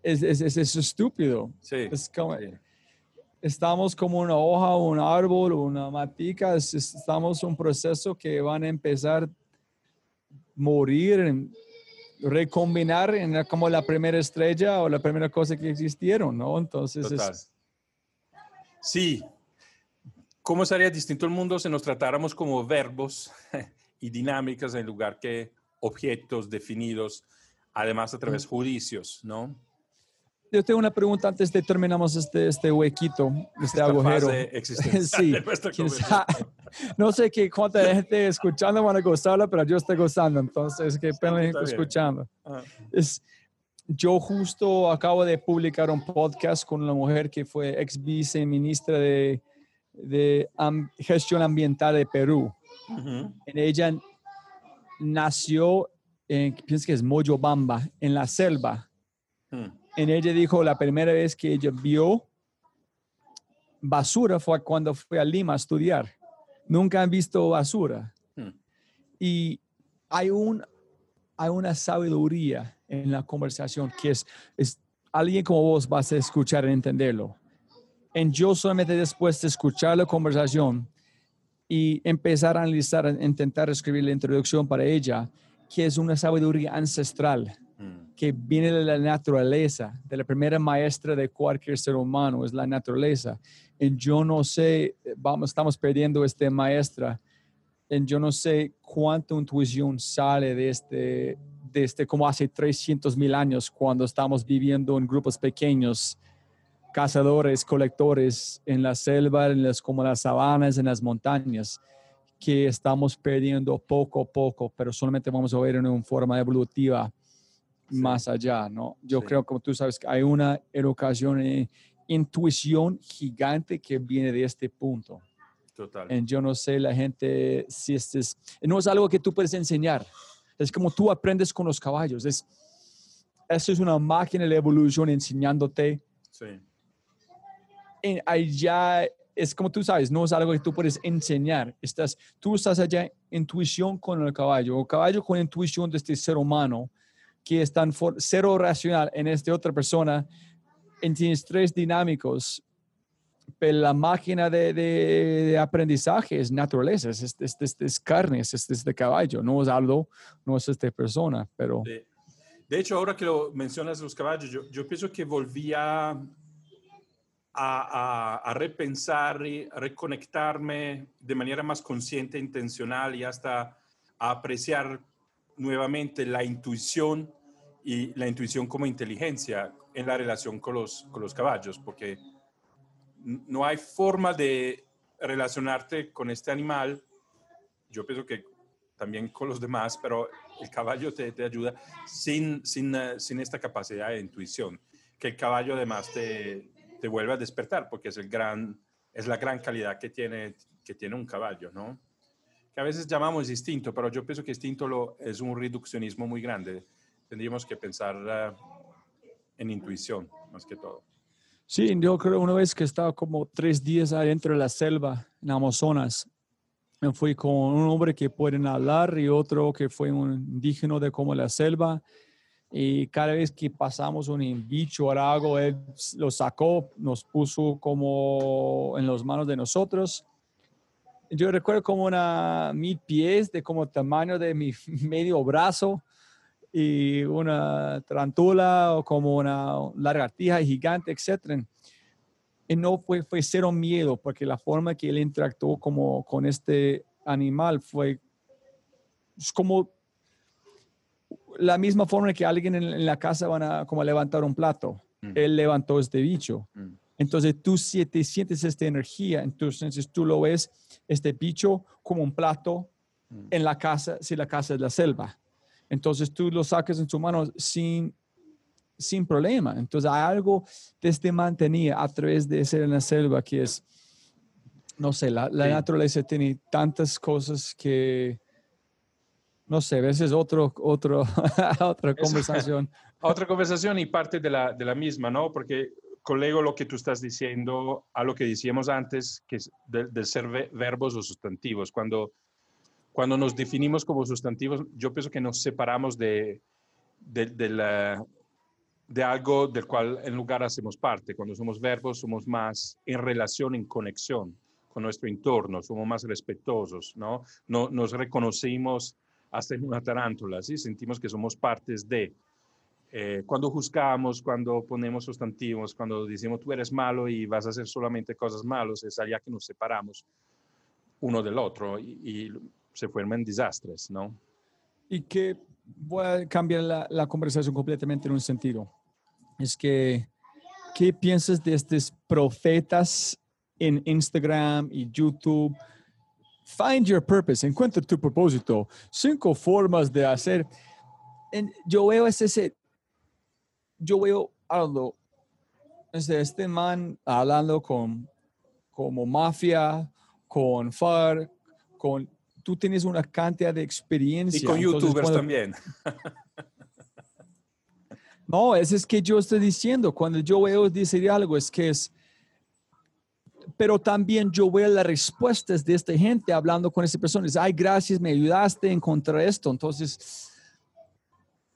es, es, es, es estúpido. Sí, es como. Estamos como una hoja, un árbol, una matica, estamos en un proceso que van a empezar a morir. En, recombinar en como la primera estrella o la primera cosa que existieron, ¿no? Entonces es... Sí. ¿Cómo sería distinto el mundo si nos tratáramos como verbos y dinámicas en lugar que objetos definidos, además a través de juicios, ¿no? Yo tengo una pregunta antes de terminamos este, este huequito, este Esta agujero. sí, no sé qué cuánta gente escuchando van a gozarla, pero yo estoy gozando, entonces qué pena escuchando. Es, yo justo acabo de publicar un podcast con una mujer que fue ex viceministra de, de um, gestión ambiental de Perú. Uh -huh. En ella nació, en, pienso que es Moyobamba, en la selva. Hmm. En ella dijo la primera vez que ella vio basura fue cuando fue a Lima a estudiar. Nunca han visto basura. Hmm. Y hay, un, hay una sabiduría en la conversación que es, es alguien como vos vas a escuchar y entenderlo. En yo solamente después de escuchar la conversación y empezar a analizar, intentar escribir la introducción para ella, que es una sabiduría ancestral Hmm. que viene de la naturaleza, de la primera maestra de cualquier ser humano, es la naturaleza. Y yo no sé, vamos, estamos perdiendo esta maestra, y yo no sé cuánta intuición sale de este, de este, como hace 300 mil años, cuando estamos viviendo en grupos pequeños, cazadores, colectores, en la selva, en las, como las sabanas, en las montañas que estamos perdiendo poco a poco, pero solamente vamos a ver en una forma evolutiva Sí. más allá, ¿no? Yo sí. creo, como tú sabes, que hay una educación e intuición gigante que viene de este punto. Total. Y yo no sé, la gente, si este es, no es algo que tú puedes enseñar. Es como tú aprendes con los caballos. Es, eso es una máquina de la evolución enseñándote. Sí. Allá es como tú sabes, no es algo que tú puedes enseñar. Estás, tú estás allá intuición con el caballo, o caballo con intuición de este ser humano que es tan cero racional en esta otra persona, en tienes tres dinámicos, pero la máquina de, de, de aprendizaje es naturaleza, es, es, es, es carne, es, es, de caballo, no es algo, no es esta persona, pero... De, de hecho, ahora que lo mencionas los caballos, yo, yo pienso que volví a, repensar y reconectarme de manera más consciente, intencional y hasta a apreciar nuevamente la intuición y la intuición como inteligencia en la relación con los, con los caballos, porque no hay forma de relacionarte con este animal, yo pienso que también con los demás, pero el caballo te, te ayuda sin, sin, uh, sin, esta capacidad de intuición, que el caballo además te, te vuelve a despertar, porque es, el gran, es la gran calidad que tiene, que tiene un caballo, ¿no? que a veces llamamos instinto, pero yo pienso que instinto lo, es un reduccionismo muy grande. Tendríamos que pensar uh, en intuición, más que todo. Sí, yo creo una vez que estaba como tres días adentro de la selva, en Amazonas, me fui con un hombre que puede hablar y otro que fue un indígena de como la selva. Y cada vez que pasamos un bicho o algo, él lo sacó, nos puso como en las manos de nosotros yo recuerdo como una mil pies de como tamaño de mi medio brazo y una tarantula o como una lagartija gigante, etc. Y no fue, fue cero miedo porque la forma que él interactuó como con este animal fue como la misma forma que alguien en, la casa van a como levantar un plato. Mm. Él levantó este bicho. Mm. Entonces tú si te sientes esta energía, entonces tú lo ves, este bicho, como un plato mm. en la casa, si la casa es la selva. Entonces tú lo sacas en tu mano sin, sin problema. Entonces hay algo de este mantenía a través de ser en la selva que es, no sé, la, la naturaleza tiene tantas cosas que, no sé, a veces otro, otro, otra conversación. otra conversación y parte de la, de la misma, ¿no? Porque colego lo que tú estás diciendo a lo que decíamos antes, que es del ser verbos o sustantivos. Cuando, cuando nos definimos como sustantivos, yo pienso que nos separamos de, de, de, la, de algo del cual en lugar hacemos parte. Cuando somos verbos, somos más en relación, en conexión con nuestro entorno, somos más respetuosos, ¿no? no nos reconocimos hasta en una tarántula, ¿sí? Sentimos que somos partes de. Eh, cuando juzgamos, cuando ponemos sustantivos, cuando decimos tú eres malo y vas a hacer solamente cosas malas, es allá que nos separamos uno del otro y, se forman desastres, ¿no? Y que voy a cambiar la, la, conversación completamente en un sentido. Es que, ¿qué piensas de estos profetas en Instagram y YouTube? Find your purpose, encuentra tu propósito. Cinco formas de hacer. yo veo ese, yo veo algo, este, este man hablando con, como mafia, con FAR, con, tú tienes una cantidad de experiencia. Y con youtubers también. no, eso es que yo estoy diciendo, cuando yo veo decir algo, es que es, pero también yo veo las respuestas de esta gente hablando con esa persona. Dice, ay, gracias, me ayudaste a encontrar esto. Entonces,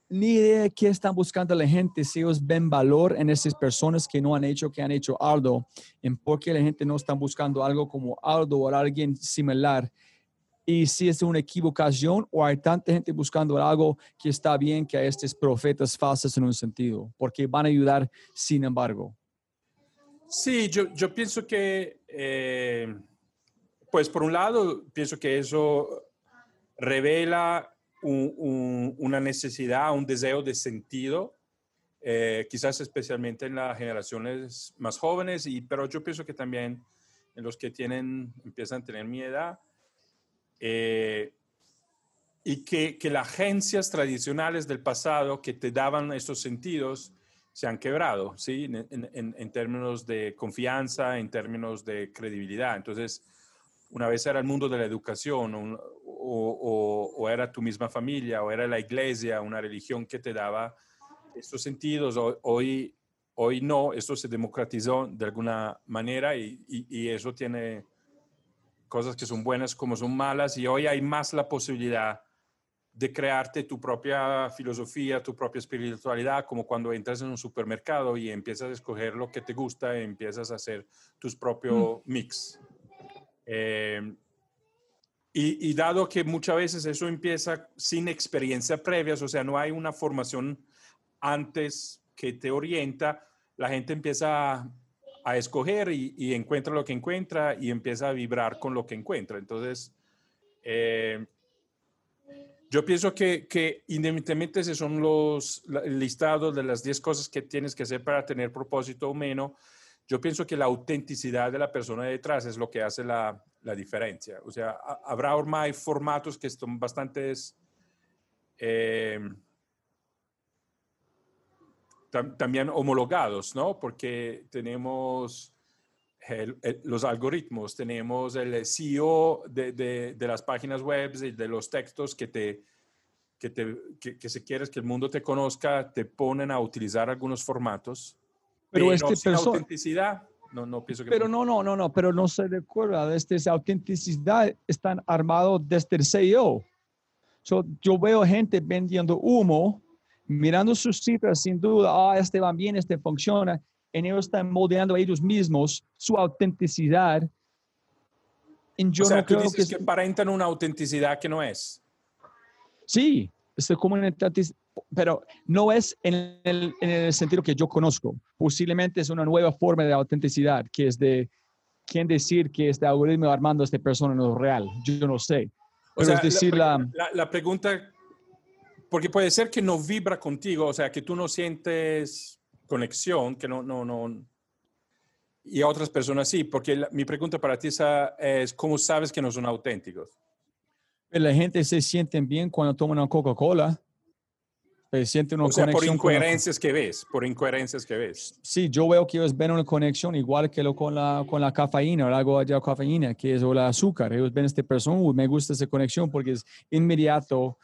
ni idea de qué están buscando la gente, si ellos ven valor en esas personas que no han hecho, que han hecho Aldo, en por qué la gente no está buscando algo como Aldo o alguien similar. Y si es una equivocación o hay tanta gente buscando algo que está bien que a estos profetas falsos en un sentido, porque van a ayudar sin embargo. Sí, yo, yo pienso que, eh, pues por un lado, pienso que eso revela una necesidad, un deseo de sentido, eh, quizás especialmente en las generaciones más jóvenes, y, pero yo pienso que también en los que tienen, empiezan a tener mi edad, eh, y que, que las agencias tradicionales del pasado que te daban estos sentidos, se han quebrado, ¿sí? En, términos de confianza, en términos de credibilidad. Entonces, una vez era el mundo de la educación, o, era tu misma familia, o era la iglesia, una religión que te daba estos sentidos. Hoy, hoy no, esto se democratizó de alguna manera y, y eso tiene cosas que son buenas como son malas, y hoy hay más la posibilidad de crearte tu propia filosofía, tu propia espiritualidad, como cuando entras en un supermercado y empiezas a escoger lo que te gusta y empiezas a hacer tus propios mm. mix. Eh, y, dado que muchas veces eso empieza sin experiencia previas, o sea, no hay una formación antes que te orienta, la gente empieza a, escoger y, encuentra lo que encuentra y empieza a vibrar con lo que encuentra. Entonces, eh, yo pienso que, que independientemente si son los listados de las 10 cosas que tienes que hacer para tener propósito o menos, yo pienso que la autenticidad de la persona detrás es lo que hace la, la diferencia. O sea, habrá hay formatos que son bastante eh, también homologados, ¿no? Porque tenemos los algoritmos, tenemos el CEO de, de, de, las páginas web y de los textos que te, que, te, que, si quieres que el mundo te conozca, te ponen a utilizar algunos formatos. Pero, pero este autenticidad, no, no pienso que... Pero no, no, no, no, pero no se recuerda, este, esa autenticidad están armados desde el CEO. So, yo veo gente vendiendo humo, mirando sus cifras sin duda, ah, este va bien, este funciona, en ellos están moldeando a ellos mismos su autenticidad yo o sea, no tú creo dices que, que aparentan una autenticidad que no es. Sí, es como una pero no es en el, en el sentido que yo conozco. Posiblemente es una nueva forma de autenticidad, que es de quién decir que este algoritmo armando a esta persona no es real. Yo no sé. O Pero sea, es decir, la, la- la pregunta, porque puede ser que no vibra contigo, o sea, que tú no sientes conexión, que no, no, no, y a otras personas sí, porque la- mi pregunta para ti es, ¿cómo sabes que no son auténticos? la gente se siente bien cuando toman una Coca-Cola. Se siente una O sea, por conexión con la- incoherencias que ves, por incoherencias que ves. Sí, yo veo que ellos ven una conexión igual que lo con la, con la cafeína o algo de cafeína, que es o el azúcar. Ellos ven a esta persona, uy, me gusta esa conexión porque es inmediato,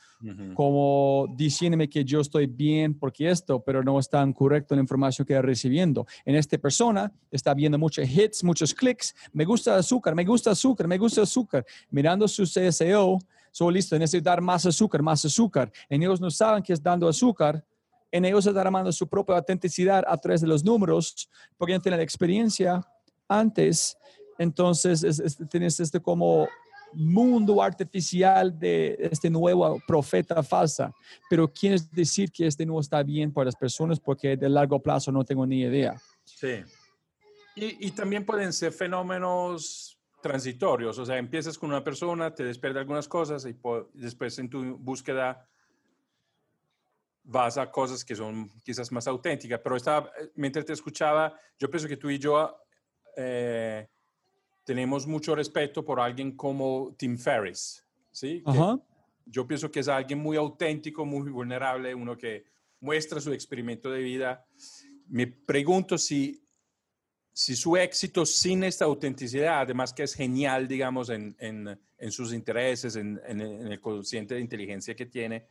como diciéndome que yo estoy bien porque esto, pero no es tan correcto la información que está recibiendo. En esta persona está viendo muchos hits, muchos clics, me gusta azúcar, me gusta azúcar, me gusta azúcar. Mirando su CSO, soy listo, necesito dar más azúcar, más azúcar. En ellos no saben que es dando azúcar, en ellos están armando su propia autenticidad a través de los números, porque no tienen experiencia antes. Entonces, es- es- tienes este como mundo artificial de este nuevo profeta falsa. Pero quién es decir que este no está bien para las personas porque de largo plazo no tengo ni idea. Sí. Y, y también pueden ser fenómenos transitorios, o sea, empiezas con una persona, te despierta algunas cosas y después en tu búsqueda vas a cosas que son quizás más auténticas, pero estaba, mientras te escuchaba, yo pienso que tú y yo eh, tenemos mucho respeto por alguien como Tim Ferriss, ¿sí? Ajá. yo pienso que es alguien muy auténtico, muy vulnerable, uno que muestra su experimento de vida. Me pregunto si, si su éxito sin esta autenticidad, además que es genial, digamos, en, en- sus intereses, en, el consciente de inteligencia que tiene,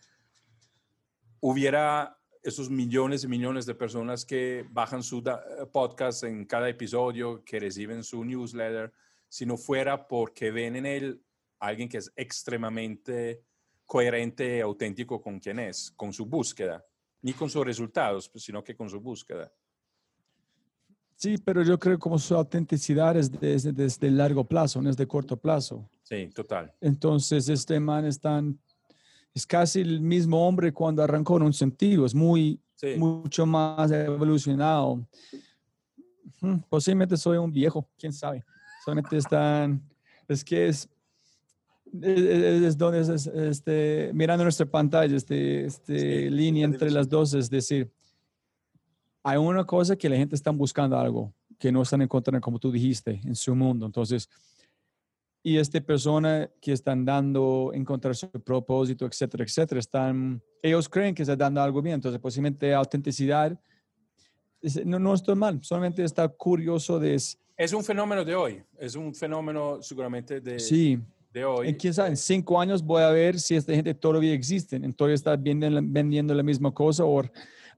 hubiera esos millones y millones de personas que bajan su da- podcast en cada episodio, que reciben su newsletter, si no fuera porque ven en él alguien que es extremadamente coherente auténtico con quien es, con su búsqueda, ni con sus resultados, pues, sino que con su búsqueda. Sí, pero yo creo como su autenticidad es desde, desde largo plazo, no es de corto plazo. Sí, total. Entonces, este man es tan, es casi el mismo hombre cuando arrancó en un sentido, es muy, Sí. mucho más evolucionado. Hmm, Posiblemente soy un viejo, quién sabe. Solamente están, es que es, es, es- donde es, es- este, mirando nuestra pantalla, este, este Sí, línea entre las dos, es decir, hay una cosa que la gente está buscando algo que no están encontrando, como tú dijiste, en su mundo. Entonces, y esta persona que están dando, encontrar su propósito, etcétera, etcétera, están, ellos creen que están dando algo bien. Entonces, posiblemente autenticidad, no, no estoy mal, solamente está curioso de, Es un fenómeno de hoy, es un fenómeno seguramente de, sí, de hoy. en quién sabe, en cinco años voy a ver si esta gente todavía existe, todavía está vendiendo, vendiendo la misma cosa o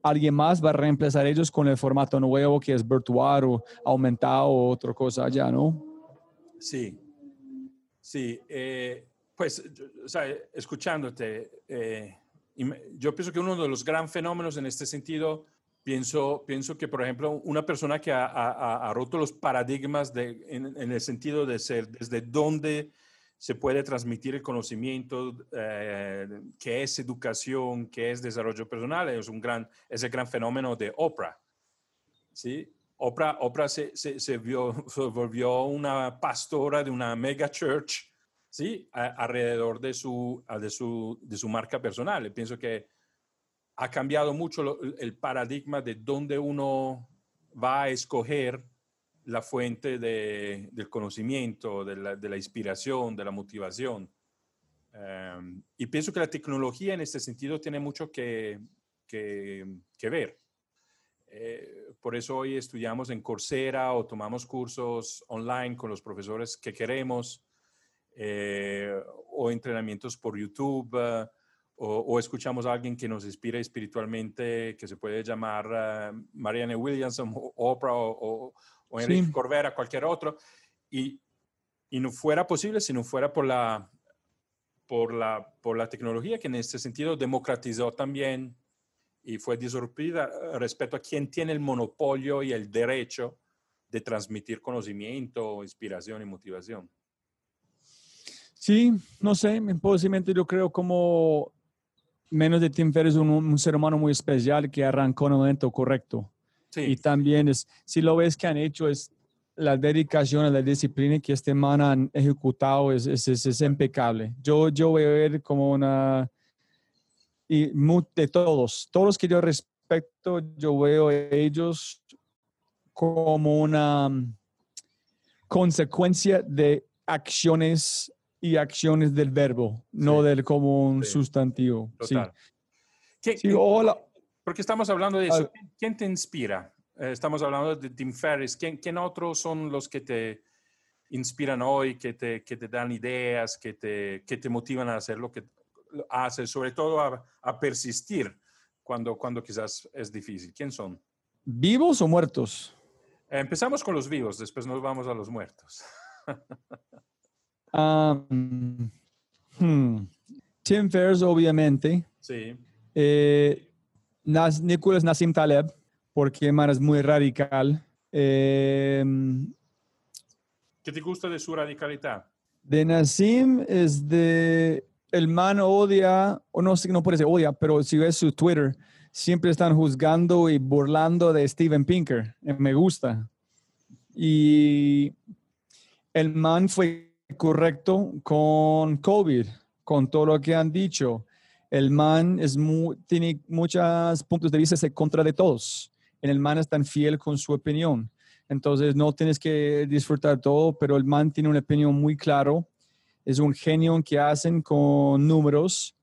alguien más va a reemplazar ellos con el formato nuevo que es virtual o aumentado o otra cosa allá, ¿no? Sí, sí. eh, pues, escuchándote, eh, yo pienso que uno de los gran fenómenos en este sentido, pienso, pienso que, por ejemplo, una persona que ha roto los paradigmas de, en, en el sentido de ser desde dónde se puede transmitir el conocimiento, eh, qué es educación, qué es desarrollo personal, es, un gran, es el gran fenómeno de Oprah. ¿sí? Oprah, Oprah se, se, vio- se volvió una pastora de una mega church, ¿sí? Alrededor de su, de, su, de su marca personal. Pienso que ha cambiado mucho el paradigma de dónde uno va a escoger la fuente de- del conocimiento, de la, inspiración, de la motivación. Um, y pienso que la tecnología en este sentido tiene mucho que, que, ver. Eh, por eso hoy estudiamos en Coursera o tomamos cursos online con los profesores que queremos eh, o entrenamientos por YouTube eh, o, escuchamos a alguien que nos inspira espiritualmente que se puede llamar Marianne Williamson Oprah o, o Enrique Sí. Corbera, cualquier otro. Y, y no fuera posible si no fuera por la, por, la, por la tecnología que en este sentido democratizó también y fue disruptiva eh, respecto a quién tiene el monopolio y el derecho de transmitir conocimiento, inspiración y motivación. Sí, no sé, posiblemente yo creo como menos de Tim Ferriss un, un, ser humano muy especial que arrancó en el momento correcto. Sí. Y también es, si lo ves que han hecho es la dedicación a la disciplina que este man han ejecutado es, es, es, impecable. Yo, yo voy a ver como una, y de todos, todos los que yo respeto, yo veo a ellos como una consecuencia de acciones y acciones del verbo, no del como un sustantivo. Total. Sí. hola. Porque estamos hablando de eso. ¿Quién te inspira? Eh, estamos hablando de Tim Ferriss. ¿Quién, ¿Quién, otros son los que te inspiran hoy, que te, que te dan ideas, que te, que te motivan a hacer lo que haces, sobre todo a, a persistir cuando, cuando quizás es difícil? ¿Quién son? ¿Vivos o muertos? Eh, empezamos con los vivos, después nos vamos a los muertos. um, hmm. Tim Ferriss, obviamente. Sí. Eh, Nas, Nicholas Nassim Taleb porque man es muy radical. Eh, ¿Qué te gusta de su radicalidad? De Nassim es de... El man odia, o no sé, no puede ser odia, pero si ves su Twitter, siempre están juzgando y burlando de Steven Pinker. Eh, me gusta. Y el man fue correcto con COVID, con todo lo que han dicho. El man tiene muchos puntos de vista en contra de todos el man es tan fiel con su opinión. Entonces no tienes que disfrutar todo, pero el man tiene una opinión muy claro. Es un genio que hacen con números.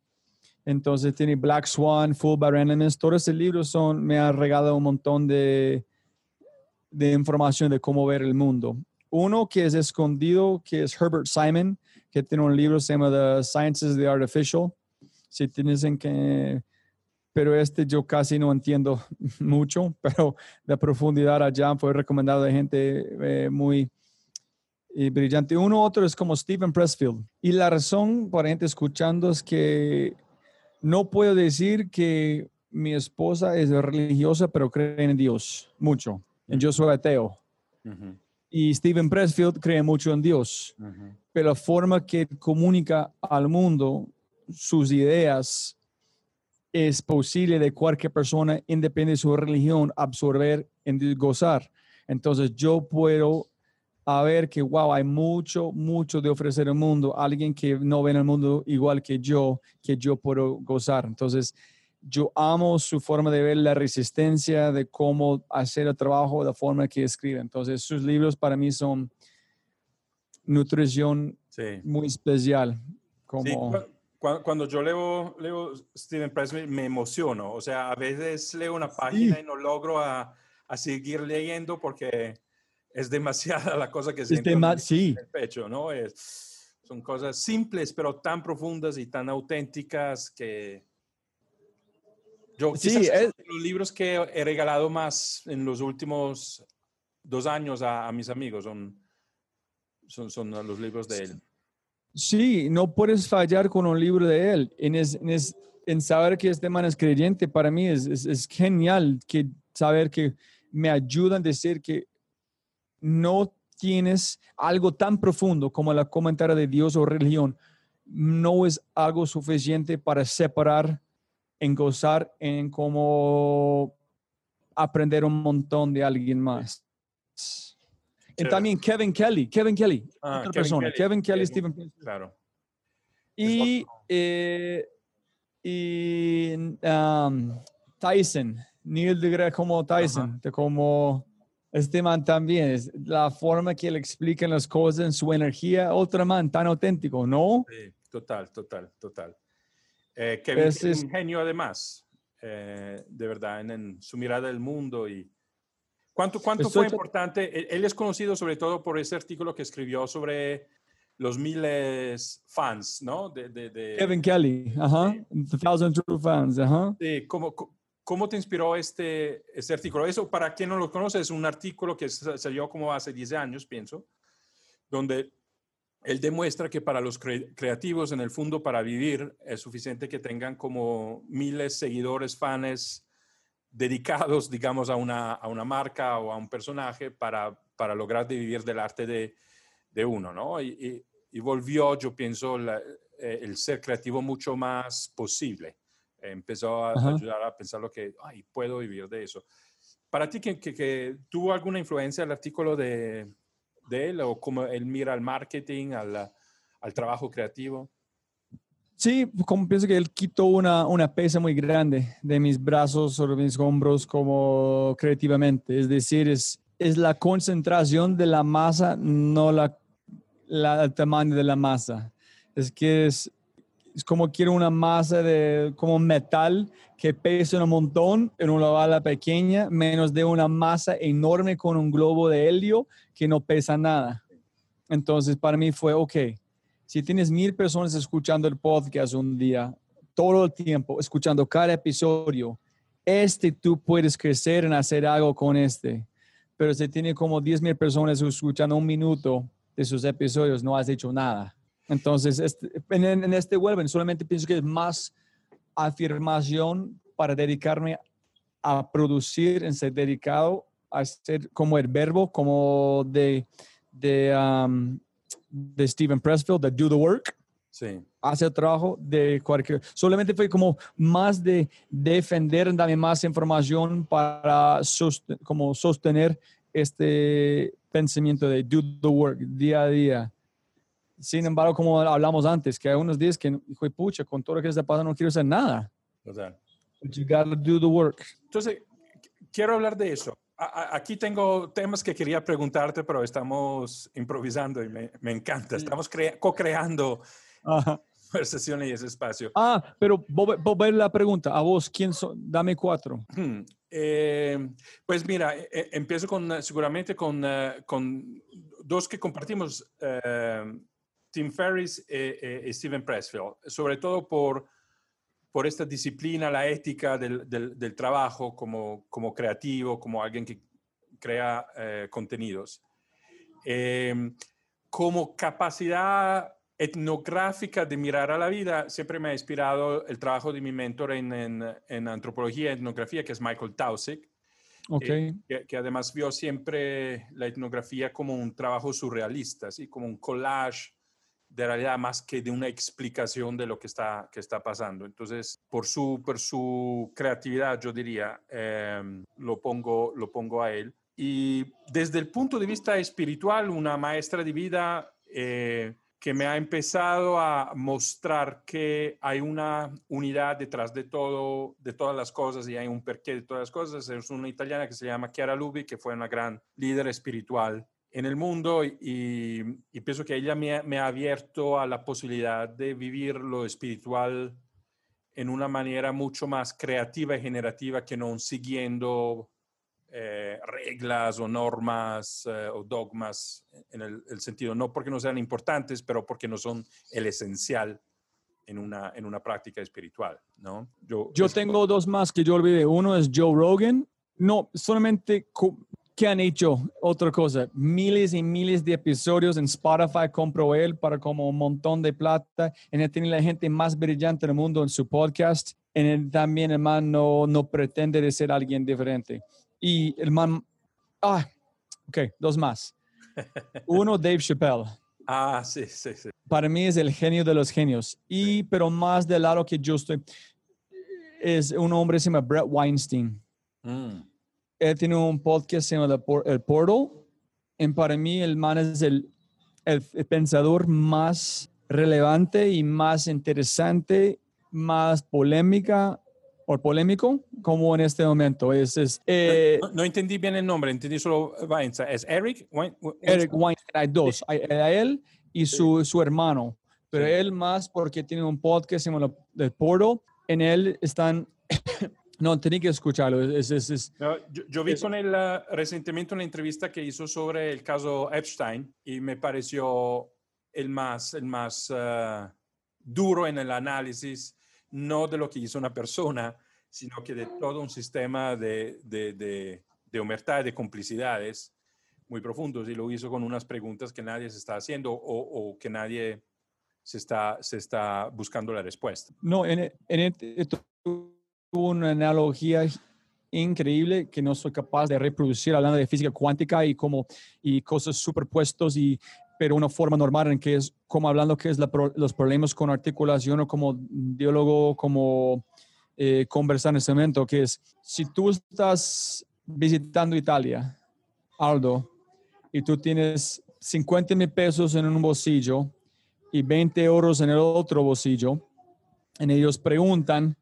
Entonces tiene Black Swan, Full by Randomness. Todos esos libros son, me han regalado un montón de, de información de cómo ver el mundo. Uno que es escondido, que es Herbert Simon, que tiene un libro que se llama The Sciences of the Artificial. Si tienes en que pero este yo casi no entiendo mucho, pero la profundidad allá fue recomendado de gente eh, muy eh, brillante. Uno otro es como Stephen Pressfield. Y la razón para gente escuchando es que no puedo decir que mi esposa es religiosa, pero cree en Dios mucho. Yo soy ateo. Y Stephen Pressfield cree mucho en Dios. Pero la forma que comunica al mundo sus ideas es posible de cualquier persona, independiente de su religión, absorber y gozar. Entonces yo puedo a ver que, wow, hay mucho, mucho de ofrecer al mundo, alguien que no ve en el mundo igual que yo, que yo puedo gozar. Entonces, yo amo su forma de ver la resistencia, de cómo hacer el trabajo, la forma que escribe. Entonces, sus libros para mí son nutrición muy especial. Como cuando, yo leo, leo Steven Price me, emociono. O sea, a veces leo una página y no logro a, a, seguir leyendo porque es demasiada la cosa que siento en, sí. el pecho, ¿no? Es, son cosas simples, pero tan profundas y tan auténticas que... Yo, sí, es... los libros que he regalado más en los últimos dos años a, a mis amigos son, son, son los libros de él. Sí, no puedes fallar con un libro de él. En, en, saber que este man es creyente, para mí es, es, genial que saber que me ayudan a decir que no tienes algo tan profundo como la comentaria de Dios o religión, no es algo suficiente para separar, en gozar, en cómo aprender un montón de alguien más. Y también Kevin Kelly, Kevin Kelly, ah, otra persona, Kevin Kelly, Stephen Claro. Y, eh, y um, Tyson, Neil deGrasse como Tyson, de como este man también, es la forma que él explica las cosas en su energía, otro man tan auténtico, ¿no? Sí, total, total, total. Eh, Kevin es, un genio además, eh, de verdad, en su mirada del mundo y ¿Cuánto, cuánto fue importante? Él es conocido sobre todo por ese artículo que escribió sobre los miles fans, ¿no? De, de, Kevin Kelly, ajá. The Thousand True Fans, ajá. Sí, ¿cómo, ¿Cómo te inspiró este, este artículo? Eso, para quien no lo conoce, es un artículo que salió como hace 10 años, pienso, donde él demuestra que para los creativos, en el fondo, para vivir, es suficiente que tengan como miles seguidores, fans, dedicados, digamos, a una, a una marca o a un personaje para, para lograr vivir del arte de, de uno, ¿no? Y, y volvió, yo pienso, eh, el ser creativo mucho más posible. empezó a ayudar a pensar lo que, ay, puedo vivir de eso. Para ti, que, que, tuvo alguna influencia el artículo de, de, él o cómo él mira al marketing, al, al trabajo creativo? Sí, como pienso que él quitó una, una pesa muy grande de mis brazos de mis hombros como creativamente. Es decir, es, es la concentración de la masa, no la, la, el tamaño de la masa. Es que es, es como quiero una masa de como metal que pesa un montón en una bala pequeña, menos de una masa enorme con un globo de helio que no pesa nada. Entonces, para mí fue, ok, si tienes mil personas escuchando el podcast un día, todo el tiempo, escuchando cada episodio, este tú puedes crecer en hacer algo con este. Pero si tiene como 10 mil personas escuchando un minuto de sus episodios, no has hecho nada. Entonces, este, en, este web solamente pienso que es más afirmación para dedicarme a producir, en ser dedicado a ser como el verbo, como de, de um, de Steven Pressfield, de Do the Work. Sí. Hace el trabajo de cualquier. Solamente fue como más de defender, darme más información para como sostener este pensamiento de do the work día a día. Sin embargo, como hablamos antes, que hay unos días que, hijo de pucha, con todo lo que está pasando no quiero hacer nada. Total. You gotta do the work. Entonces, quiero hablar de eso aquí tengo temas que quería preguntarte, pero estamos improvisando y me, me encanta. Estamos co-creando conversaciones y ese espacio. Ah, pero volver la pregunta. A vos, ¿quién son? Dame cuatro. Hmm, eh, pues mira, eh, eh, empiezo con, seguramente con, con dos que compartimos, Tim Ferriss y Steven Pressfield, sobre todo por por esta disciplina, la ética del, del, trabajo como, como, creativo, como alguien que crea eh, contenidos. Em, como capacidad etnográfica de mirar a la vida, siempre me ha inspirado el trabajo de mi mentor en, en, antropología y etnografía, que es Michael Tausig, okay. que, que, además vio siempre la etnografía como un trabajo surrealista, ¿sí? como un collage de realidad más que de una explicación de lo que está, que está pasando. Entonces, por su, por su creatividad, yo diría, em, lo, pongo, lo pongo a él. Y desde el punto de vista espiritual, una maestra de vida eh, que me ha empezado a mostrar que hay una unidad detrás de todo, de todas las cosas y hay un porqué de todas las cosas. Es una italiana que se llama Chiara Lubi, que fue una gran líder espiritual en el mundo y, pienso que ella me, ha abierto a la posibilidad de vivir lo espiritual en una manera mucho más creativa y generativa que no siguiendo eh, reglas o normas eh, o dogmas en el, sentido, no porque no sean importantes, pero porque no son el esencial en una, en una práctica espiritual, ¿no? Yo, yo tengo dos más que yo olvidé. Uno es Joe Rogan. No, solamente que han hecho otra cosa, miles y miles de episodios en Spotify, compró él para como un montón de plata, en él tiene la gente más brillante del mundo en su podcast, en él también el man no, no pretende de ser alguien diferente. Y el man, ah, ok, dos más. Uno, Dave Chappelle. Ah, sí, sí, sí. Para mí es el genio de los genios. Y, pero más del lado que yo estoy, es un hombre que se llama Brett Weinstein. Mm él tiene un podcast se llama El Portal. Y para mí, el man es el, el, pensador más relevante y más interesante, más polémica o polémico como en este momento. Es, es eh, no, entendí bien el nombre, entendí solo Weinstein. ¿Es Eric? Eric Weinstein, hay dos. Hay, él y su, su hermano. Pero él más porque tiene un podcast llama El Portal. En él están no, tenía que escucharlo. yo, vi con él uh, recientemente una entrevista que hizo sobre el caso Epstein y me pareció el más, el más uh, duro en el análisis, no de lo que hizo una persona, sino que de todo un sistema de, de, de, de humertad, de complicidades muy profundos y lo hizo con unas preguntas que nadie se está haciendo o, o que nadie se está, se está buscando la respuesta. No, en, en, una analogía increíble que no soy capaz de reproducir hablando de física cuántica y como y cosas superpuestos y pero una forma normal en que es como hablando que es los problemas con articulación o como diálogo, como eh, conversar en este momento, que es, si tú estás visitando Italia, Aldo, y tú tienes 50 mil pesos en un bolsillo y 20 euros en el otro bolsillo, en ellos preguntan,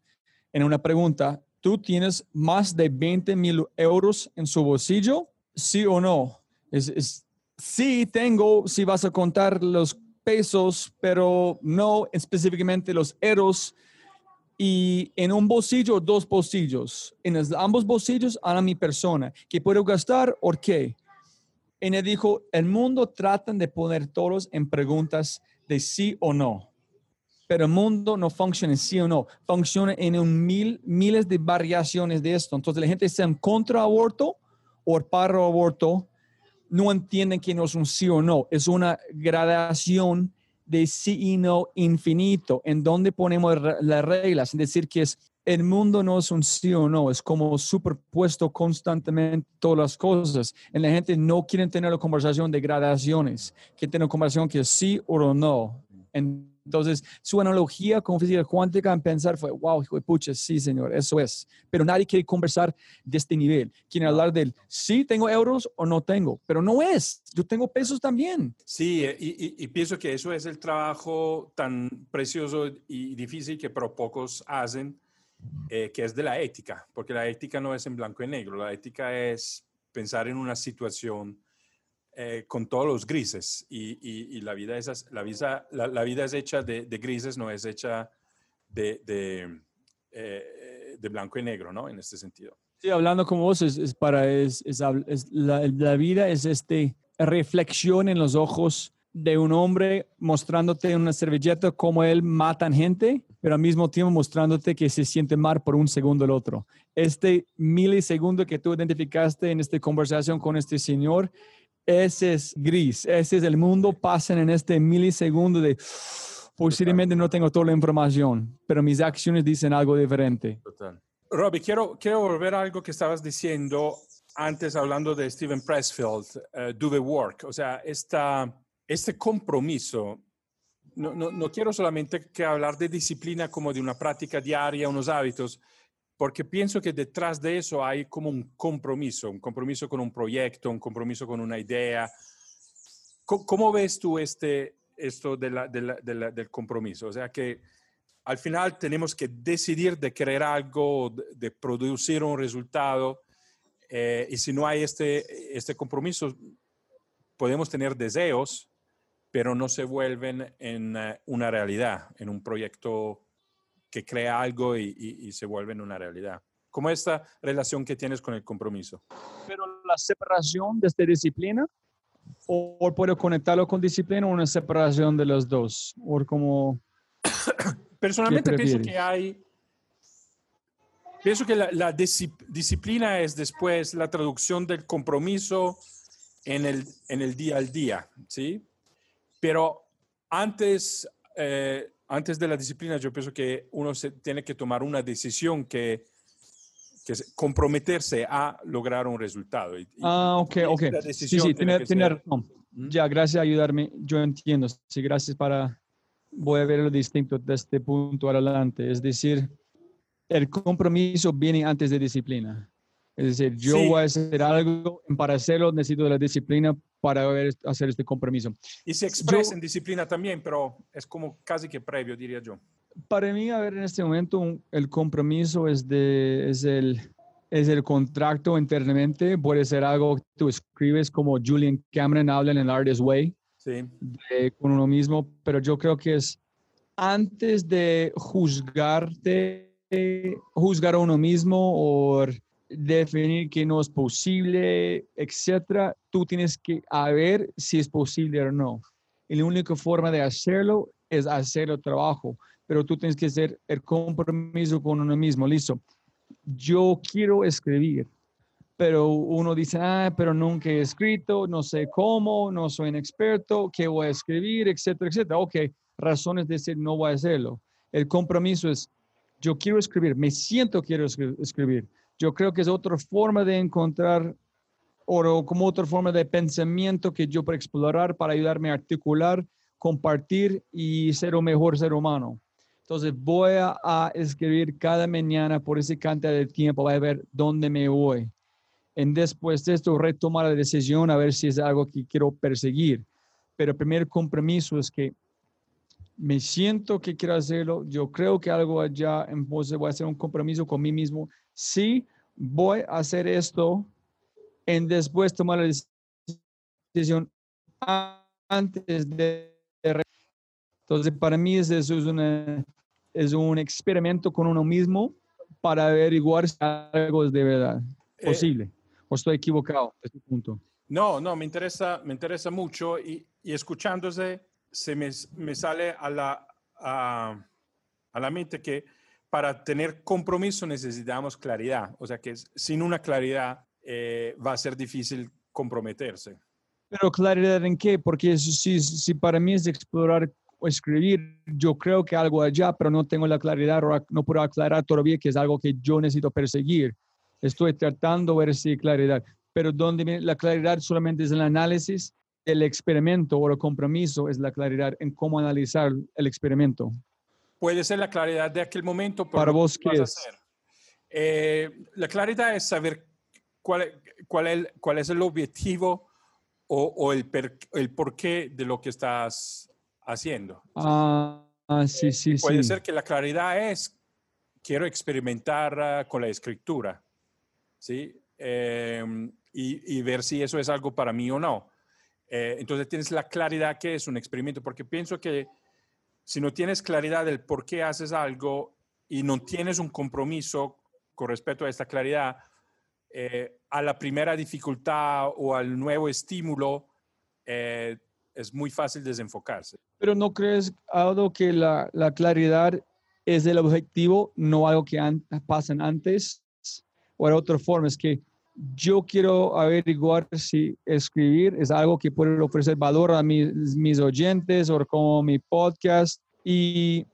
en una pregunta, ¿tú tienes más de 20 mil euros en su bolsillo? ¿Sí o no? Es, sí tengo, si vas a contar los pesos, pero no específicamente los euros. Y en un bolsillo, dos bolsillos. En ambos bolsillos, a mi persona. ¿Qué puedo gastar o qué? Y él dijo, el mundo tratan de poner todos en preguntas de sí o no. Pero el mundo no funciona en sí o no. Funciona en un mil, miles de variaciones de esto. Entonces la gente está en contra aborto o para aborto no entienden que no es un sí o no, es una gradación de sí y no infinito, en donde ponemos las reglas, es decir, que es el mundo no es un sí o no, es como superpuesto constantemente todas las cosas. La gente no quieren tener la conversación de gradaciones, quieren tener una conversación que es sí o no. Entonces, su analogía con física cuántica en pensar fue, wow, hijo de pucha, sí, señor, eso es. Pero nadie quiere conversar de este nivel. Quieren hablar del, sí, tengo euros o no tengo, pero no es. Yo tengo pesos también. Sí, y, pienso que eso es el trabajo tan precioso y difícil que pero pocos hacen, eh, que es de la ética, porque la ética no es en blanco y negro, la ética es pensar en una situación eh, con todos los grises y, la, vida es, la, la, vida es hecha de, grises, no es hecha de, eh, de, blanco y negro, ¿no? En este sentido. Sí, hablando como vos, es, para, es, la, vida es este reflexión en los ojos de un hombre mostrándote en una servilleta cómo él mata gente, pero al mismo tiempo mostrándote que se siente mal por un segundo el otro. Este milisegundo que tú identificaste en esta conversación con este señor ese es gris, ese es el mundo, pasan en este milisegundo de posiblemente no tengo toda la información, pero mis acciones dicen algo diferente. Robbie, quiero, quiero volver a algo que estabas diciendo antes hablando de Steven Pressfield, uh, Do the Work, o sea, esta, este compromiso. No, no, no quiero solamente que hablar de disciplina como de una práctica diaria, unos hábitos, porque pienso que detrás de eso hay como un compromiso, un compromiso con un proyecto, un compromiso con una idea. ¿Cómo, ves tú este, esto de la, del compromiso? O sea que al final tenemos que decidir de querer algo, de, producir un resultado, eh, y si no hay este, este compromiso, podemos tener deseos, pero no se vuelven en eh, una realidad, en un proyecto que crea algo y, se vuelve en una realidad. ¿Cómo es esta relación que tienes con el compromiso? Pero la separación de esta disciplina, o, puedo conectarlo con disciplina o una separación de los dos, o como... Personalmente pienso que hay... Pienso que la, disciplina es después la traducción del compromiso en el, en el día al día, ¿sí? Pero antes, eh, antes de la disciplina, yo pienso que uno se tiene que tomar una decisión que, que es comprometerse a lograr un resultado. ah, ok, ok. Sí, sí, tiene, tiene razón. ¿Mm? Ya, gracias por ayudarme. Yo entiendo. Sí, gracias para... Voy a ver lo distinto de este punto adelante. Es decir, el compromiso viene antes de disciplina. Es decir, yo voy a hacer algo, para hacerlo necesito de la disciplina para hacer este compromiso. Y se expresa en disciplina también, pero es como casi que previo, diría yo. Para mí, a ver, en este momento el compromiso es, de, es, el, es el contrato internamente, puede ser algo que tú escribes como Julian Cameron habla en el Artist Way, sí. con uno mismo, pero yo creo que es antes de juzgarte, juzgar a uno mismo o definir que no es posible, etcétera, tú tienes que ver si es posible o no. Y la única forma de hacerlo es hacer el trabajo, pero tú tienes que hacer el compromiso con uno mismo. Listo. Yo quiero escribir, pero uno dice, ah, pero nunca he escrito, no sé cómo, no soy un experto, qué voy a escribir, etcétera, etcétera. Ok, razones de decir no voy a hacerlo. El compromiso es, yo quiero escribir, me siento quiero escribir yo creo que es otra forma de encontrar o como otra forma de pensamiento que yo puedo explorar para ayudarme a articular, compartir y ser un mejor ser humano. Entonces voy a, escribir cada mañana por ese cantidad de tiempo, voy a ver dónde me voy. Y después de esto retomar la decisión a ver si es algo que quiero perseguir. Pero el primer compromiso es que me siento que quiero hacerlo, yo creo que algo allá, entonces voy a hacer un compromiso con mí mismo. Sí, voy a hacer esto, en después tomar la decisión antes de... Entonces, para mí eso es una, es un experimento con uno mismo para averiguar si algo es de verdad eh, posible. ¿O estoy equivocado este punto? No, no, me interesa, me interesa mucho y, y escuchándose se me, me, sale a la, a, a la mente que para tener compromiso necesitamos claridad. O sea que sin una claridad eh, va a ser difícil comprometerse. Pero claridad en qué? Porque si, si para mí es explorar escribir, yo creo que algo allá, pero no tengo la claridad, no puedo aclarar todavía que es algo que yo necesito perseguir. Estoy tratando de ver si hay claridad, pero donde la claridad solamente es el análisis, el experimento o el compromiso es la claridad en cómo analizar el experimento. Puede ser la claridad de aquel momento. Pero Para vos, ¿qué es? Eh, la claridad es saber cuál, cuál, es, cuál es el objetivo o, o el, el porqué de lo que estás haciendo. Ah, sí, sí, sí. Puede ser que la claridad es, quiero experimentar ah, con la escritura, ¿sí? Em, y, y, ver si eso es algo para mí o no. Eh, entonces tienes la claridad que es un experimento, porque pienso que si no tienes claridad del por qué haces algo y no tienes un compromiso con respecto a esta claridad, eh, a la primera dificultad o al nuevo estímulo, eh, es muy fácil desenfocarse. Pero ¿no crees, Aldo, que la, la claridad es el objetivo, no algo que an pasan antes? O de otra forma, es que yo quiero averiguar si escribir es algo que puede ofrecer valor a mis, mis oyentes o como mi podcast y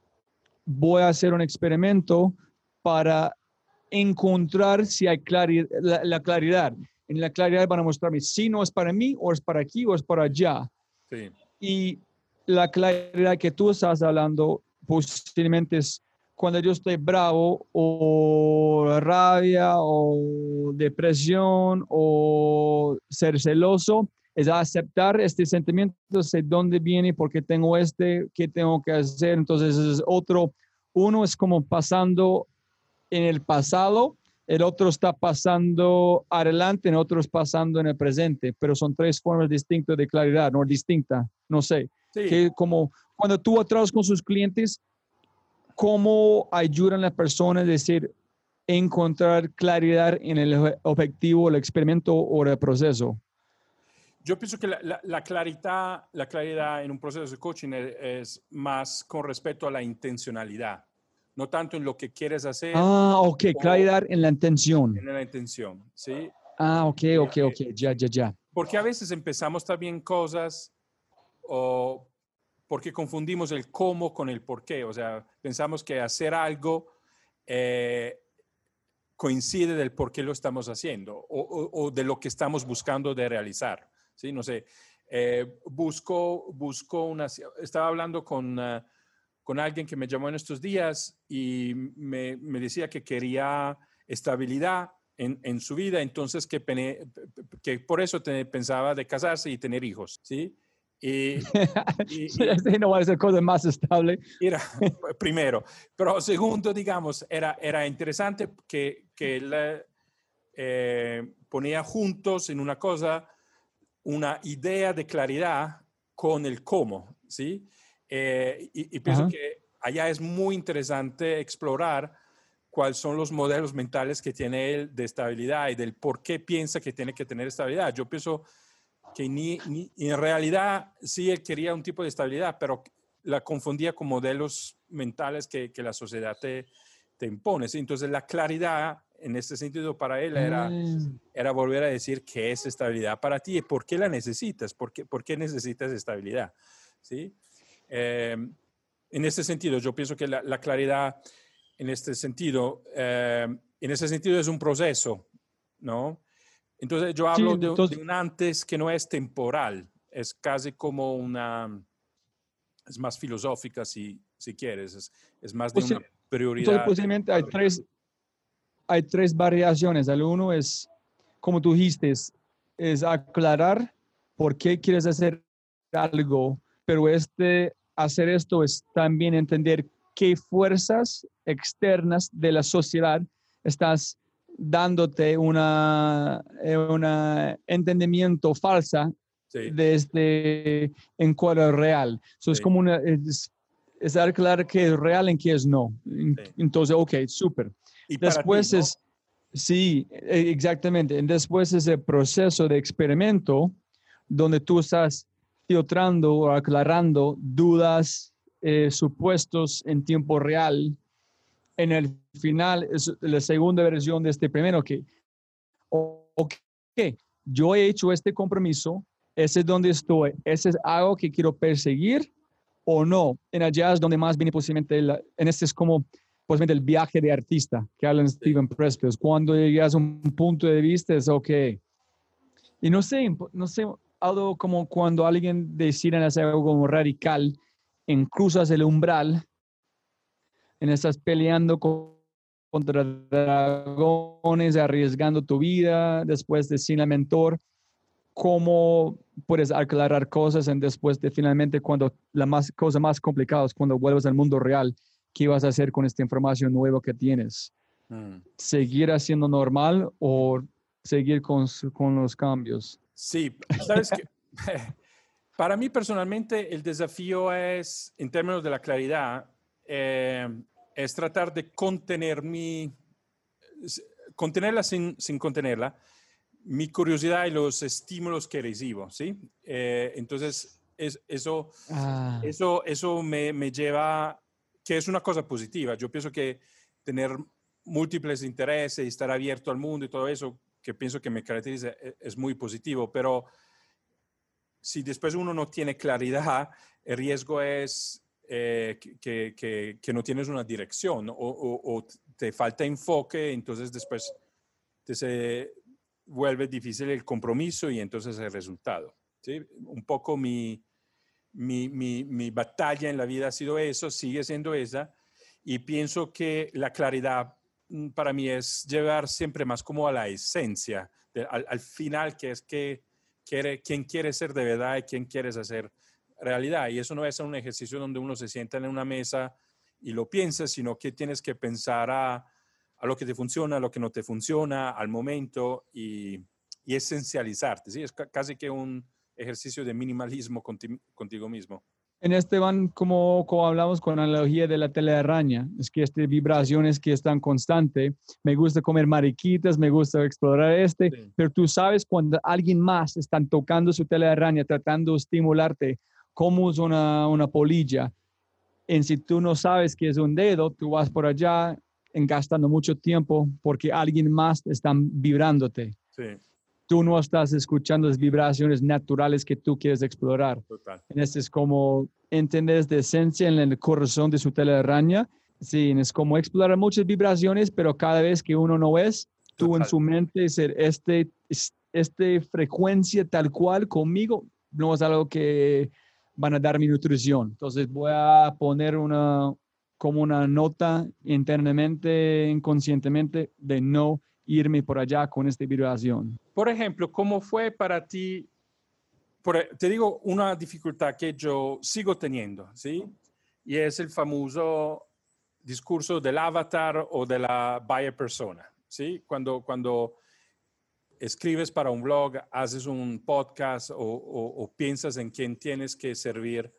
voy a hacer un experimento para encontrar si hay claridad, la, la, claridad. En la claridad van a mostrarme si no es para mí o es para aquí o es para allá. Y la claridad que tú estás hablando posiblemente es cuando yo estoy bravo o rabia o depresión o ser celoso, es aceptar este sentimiento, sé dónde viene, por qué tengo este, qué tengo que hacer. Entonces es otro, uno es como pasando en el pasado el otro está pasando adelante, el otro es pasando en el presente, pero son tres formas distintas de claridad, no distinta, no sé. Que como cuando tú trabajas con sus clientes, ¿cómo ayudan a la persona a decir, encontrar claridad en el objetivo, el experimento o el proceso? Yo pienso que la, claridad, la claridad en un proceso de coaching es más con respecto a la intencionalidad no tanto en lo que quieres hacer. Ah, ok, claridad en la intención. En la intención, ¿sí? Ah, ok, ok, ok, ya, ya, ya. Porque a veces empezamos también cosas o porque confundimos el cómo con el por qué. O sea, pensamos que hacer algo eh, coincide del por qué lo estamos haciendo o, de lo que estamos buscando de realizar. ¿sí? No sé, eh, busco, busco una... Estaba hablando con... Uh, con alguien que me llamó en estos días y me, me decía que quería estabilidad en, en, su vida, entonces que, que por eso pensaba de casarse y tener hijos, ¿sí? Y, y, no va a ser cosa más estable. Era, primero, pero segundo, digamos, era, era interesante que, que él eh, ponía juntos en una cosa una idea de claridad con el cómo, ¿sí? Eh, y, pienso que allá es muy interesante explorar cuáles son los modelos mentales que tiene él de estabilidad y del por qué piensa que tiene que tener estabilidad. Yo pienso que ni, en realidad sí él quería un tipo de estabilidad, pero la confundía con modelos mentales que, que la sociedad te, te impone. Entonces la claridad en este sentido para él era, mm. era volver a decir qué es estabilidad para ti y por qué la necesitas, por qué, por qué necesitas estabilidad. ¿sí? Em, en este sentido, yo pienso que la, claridad en este sentido, em, en ese sentido es un proceso, ¿no? Entonces yo hablo de, de, un antes que no es temporal, es casi como una, es más filosófica si, si quieres, es, es más de una prioridad. Entonces posiblemente hay tres, hay tres variaciones. El uno es, como tú dijiste, es aclarar por qué quieres hacer algo, pero este hacer esto es también entender qué fuerzas externas de la sociedad estás dándote una, eh, una entendimiento falsa de este encuadro real. So Es como una, es, dar claro que es real en que es no. Entonces, ok, súper. Después es, sí, e, exactamente. Después es el proceso de experimento donde tú estás filtrando o aclarando dudas, eh, supuestos en tiempo real. En el final, es la segunda versión de este primero, que, ok, yo he hecho este compromiso, ese es donde estoy, ese es algo que quiero perseguir o no. En allá es donde más viene posiblemente, en este es como posiblemente el viaje de artista que habla Steven Pressfield. Cuando llegas a un punto de vista es ok. Y no sé, no sé, algo como cuando alguien decide hacer algo como radical, en cruzas el umbral, en estás peleando contra dragones, arriesgando tu vida, después de sin mentor, cómo puedes aclarar cosas en después de finalmente cuando la más, cosa más complicada es cuando vuelves al mundo real, ¿qué vas a hacer con esta información nueva que tienes? Mm. ¿Seguir haciendo normal o seguir con, con los cambios? Sí, sabes que para mí personalmente el desafío es, en términos de la claridad, eh, es tratar de contener mi, contenerla sin, sin, contenerla, mi curiosidad y los estímulos que recibo, ¿sí? Eh, entonces, es, eso, ah. eso, eso me, me lleva, que es una cosa positiva. Yo pienso que tener múltiples intereses y estar abierto al mundo y todo eso que pienso que me caracteriza e, es muy positivo, pero si después uno no tiene claridad, el riesgo es eh, que, que, que, no tienes una dirección o, o, te falta enfoque, entonces después te se vuelve difícil el compromiso y entonces el resultado. ¿sí? Un poco mi, mi, mi, mi batalla en la vida ha sido eso, sigue siendo esa, y pienso que la claridad Mm, para mí es llevar siempre más como a la esencia, al, final, que es que quiere, quién quiere ser de verdad y quién quieres hacer realidad. Y eso no es un ejercicio donde uno se sienta en una mesa y lo piensa, sino que tienes que pensar a, a lo que te funciona, a lo que no te funciona, al momento y, y esencializarte. ¿sí? Es casi que un ejercicio de minimalismo contigo mismo. En este van como, como hablamos con la analogía de la telaraña, es que este vibraciones que están constante. Me gusta comer mariquitas, me gusta explorar este, pero tú sabes cuando alguien más está tocando su telaraña, tratando de estimularte, como es una, una polilla. En si tú no sabes que es un dedo, tú vas por allá gastando mucho tiempo porque alguien más está vibrándote. Sí tú no estás escuchando las vibraciones naturales que tú quieres explorar. Total. Este es como entender de esencia en el corazón de su telaraña. Sí, es como explorar muchas vibraciones, pero cada vez que uno no es, tú en su mente ser este, este frecuencia tal cual conmigo no es algo que van a dar mi nutrición. Entonces voy a poner una como una nota internamente, inconscientemente, de no irme por allá con esta vibración. Por ejemplo, ¿cómo fue para ti? E, te digo una dificultad que yo sigo teniendo, ¿sí? Y es el famoso discurso del avatar o de la buyer persona, ¿sí? Cuando, cuando escribes para un blog, haces un podcast o, piensas en quién tienes que servir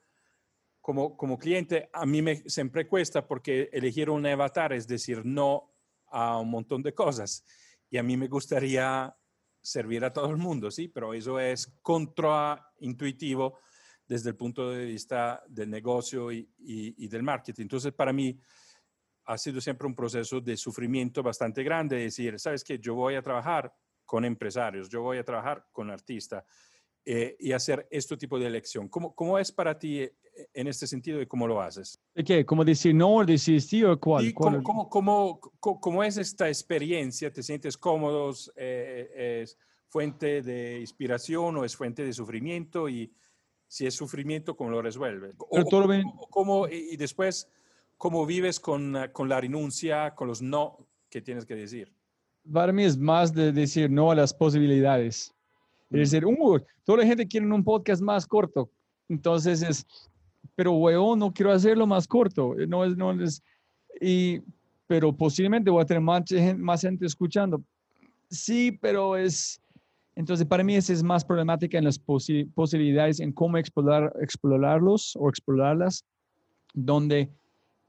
como, como cliente, a mí me siempre cuesta porque elegir un avatar es decir no a un montón de cosas. Y a mí me gustaría servir a todo el mundo, sí, pero eso es contraintuitivo desde el punto de vista del negocio y, y, del marketing. Entonces, para mí ha sido siempre un proceso de sufrimiento bastante grande, decir, sabes que yo voy a trabajar con empresarios, yo voy a trabajar con artistas eh, y hacer este tipo de elección. ¿Cómo, ¿Cómo es para ti eh, en este sentido y cómo lo haces? ¿Qué? ¿Cómo decir no o decir sí o cuál? ¿Cómo, cómo, cómo, cómo, es esta experiencia? ¿Te sientes cómodos? Eh, fuente de inspiración o es fuente de sufrimiento y si es sufrimiento, ¿cómo lo resuelves? O, y después, ¿cómo vives con, con la renuncia, con los no que tienes que decir? Para mí es más de decir no a las posibilidades. Es decir, uh, toda la gente quiere un podcast más corto. Entonces es, pero weón, no quiero hacerlo más corto. No es, no es, y, pero posiblemente voy a tener más, más gente escuchando. Sí, pero es, entonces para mí esa es más problemática en las posibilidades, en cómo explorar, explorarlos o explorarlas, donde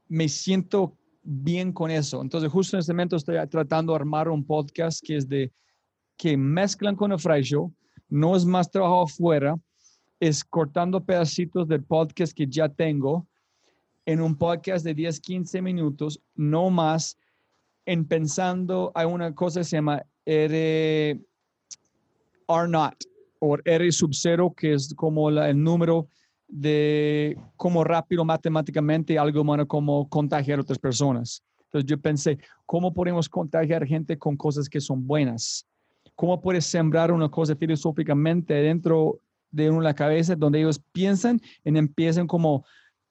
me siento bien con eso. Entonces justo en este momento estoy tratando de armar un podcast que es de, que mezclan con el Fry Show, no es más trabajo afuera, es cortando pedacitos del podcast que ya tengo en un podcast de 10, 15 minutos, no más, en pensando, hay una cosa que se llama R, R not, o R sub cero, que es como el número de cómo rápido matemáticamente algo humano como contagiar a otras personas. Entonces yo pensé, ¿cómo podemos contagiar gente con cosas que son buenas? ¿Cómo puedes sembrar una cosa filosóficamente dentro de una cabeza donde ellos piensan y empiezan como